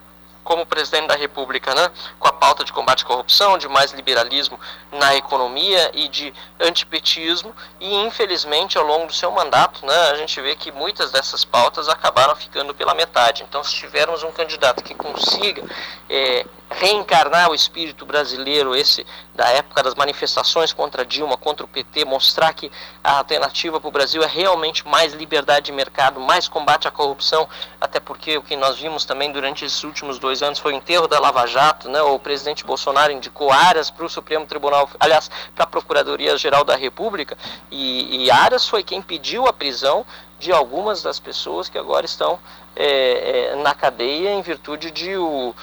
como presidente da República, né, com a pauta de combate à corrupção, de mais liberalismo na economia e de antipetismo, e infelizmente ao longo do seu mandato, né, a gente vê que muitas dessas pautas acabaram ficando pela metade. Então, se tivermos um candidato que consiga é, reencarnar o espírito brasileiro, esse da época das manifestações contra Dilma, contra o PT, mostrar que a alternativa para o Brasil é realmente mais liberdade de mercado, mais combate à corrupção, até porque o que nós vimos também durante esses últimos dois anos foi o enterro da Lava Jato, né? o presidente Bolsonaro indicou áreas para o Supremo Tribunal, aliás, para a Procuradoria-Geral da República, e, e Aras foi quem pediu a prisão de algumas das pessoas que agora estão é, é, na cadeia em virtude de o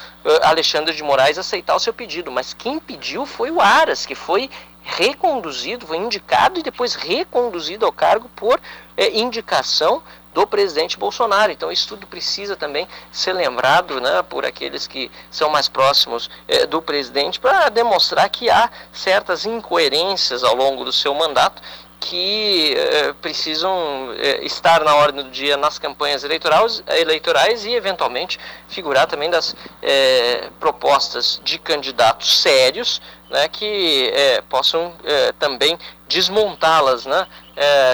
Alexandre de Moraes aceitar o seu pedido. Mas quem pediu foi o Aras, que foi reconduzido, foi indicado e depois reconduzido ao cargo por é, indicação do presidente Bolsonaro. Então isso tudo precisa também ser lembrado né, por aqueles que são mais próximos é, do presidente para demonstrar que há certas incoerências ao longo do seu mandato que eh, precisam eh, estar na ordem do dia nas campanhas eleitorais, eleitorais e, eventualmente, figurar também das eh, propostas de candidatos sérios né, que possam também desmontá-las né,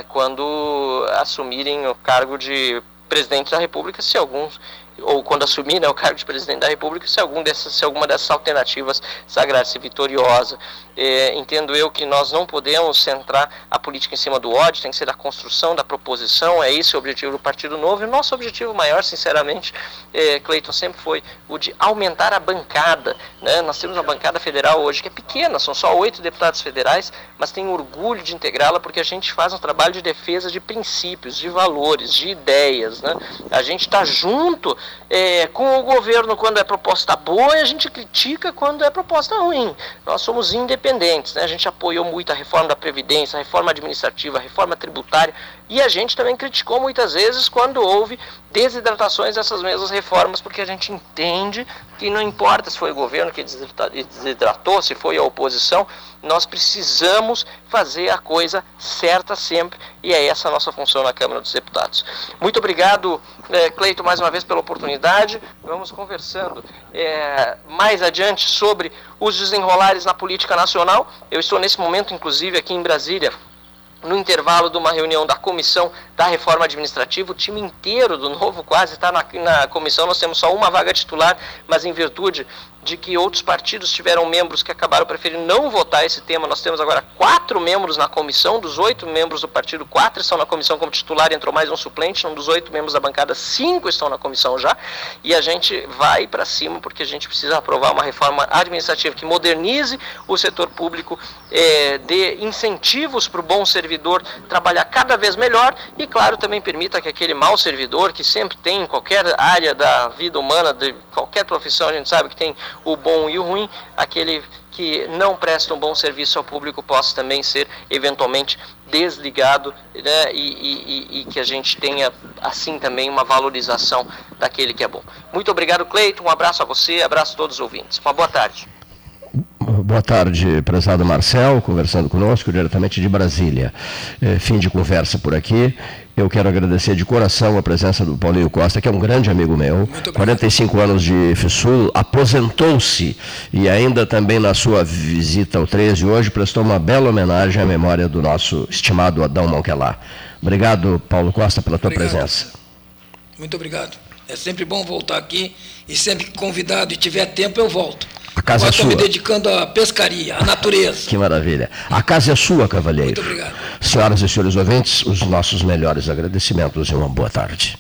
quando assumirem o cargo de presidente da República, se alguns ou quando assumir né, o cargo de presidente da República, se, algum dessas, se alguma dessas alternativas sagrar-se vitoriosa. É, entendo eu que nós não podemos centrar a política em cima do ódio, tem que ser a construção da proposição, é esse o objetivo do Partido Novo. E o nosso objetivo maior, sinceramente, é, Cleiton, sempre foi o de aumentar a bancada. Né? Nós temos uma bancada federal hoje que é pequena, são só oito deputados federais, mas tenho orgulho de integrá-la porque a gente faz um trabalho de defesa de princípios, de valores, de ideias. Né? A gente está junto é, com o governo quando é proposta boa e a gente critica quando é proposta ruim. Nós somos independentes, né? a gente apoiou muito a reforma da Previdência, a reforma administrativa, a reforma tributária e a gente também criticou muitas vezes quando houve desidratações dessas mesmas reformas, porque a gente entende que não importa se foi o governo que desidratou, se foi a oposição, nós precisamos fazer a coisa certa sempre e é essa a nossa função na Câmara dos Deputados. Muito obrigado, é, Cleito, mais uma vez pela oportunidade. Vamos conversando é, mais adiante sobre os desenrolares na política nacional. Eu estou nesse momento, inclusive, aqui em Brasília no intervalo de uma reunião da comissão da reforma administrativa, o time inteiro do Novo quase está na, na comissão, nós temos só uma vaga titular, mas em virtude de que outros partidos tiveram membros que acabaram preferindo não votar esse tema. Nós temos agora quatro membros na comissão, dos oito membros do partido, quatro estão na comissão como titular, entrou mais um suplente, um dos oito membros da bancada, cinco estão na comissão já, e a gente vai para cima porque a gente precisa aprovar uma reforma administrativa que modernize o setor público, é, dê incentivos para o bom servidor trabalhar cada vez melhor e, claro, também permita que aquele mau servidor que sempre tem em qualquer área da vida humana, de qualquer profissão, a gente sabe que tem o bom e o ruim, aquele que não presta um bom serviço ao público possa também ser eventualmente desligado né, e, e, e, que a gente tenha assim também uma valorização daquele que é bom. Muito obrigado, Cleiton. Um abraço a você, abraço a todos os ouvintes. Uma boa tarde. Boa tarde, prezado Marcel, conversando conosco diretamente de Brasília. É, fim de conversa por aqui. Eu quero agradecer de coração a presença do Paulinho Costa, que é um grande amigo meu, 45 anos de FSUL, aposentou-se e ainda também na sua visita ao 13 hoje prestou uma bela homenagem à memória do nosso estimado Adão Monquelar. Obrigado, Paulo Costa, pela tua obrigado. presença. Muito obrigado. É sempre bom voltar aqui e sempre que convidado e tiver tempo eu volto. A casa Agora é sua. me dedicando à pescaria, à natureza. Que maravilha. A casa é sua, cavalheiro. Muito obrigado. Senhoras e senhores ouvintes, os nossos melhores agradecimentos e uma boa tarde.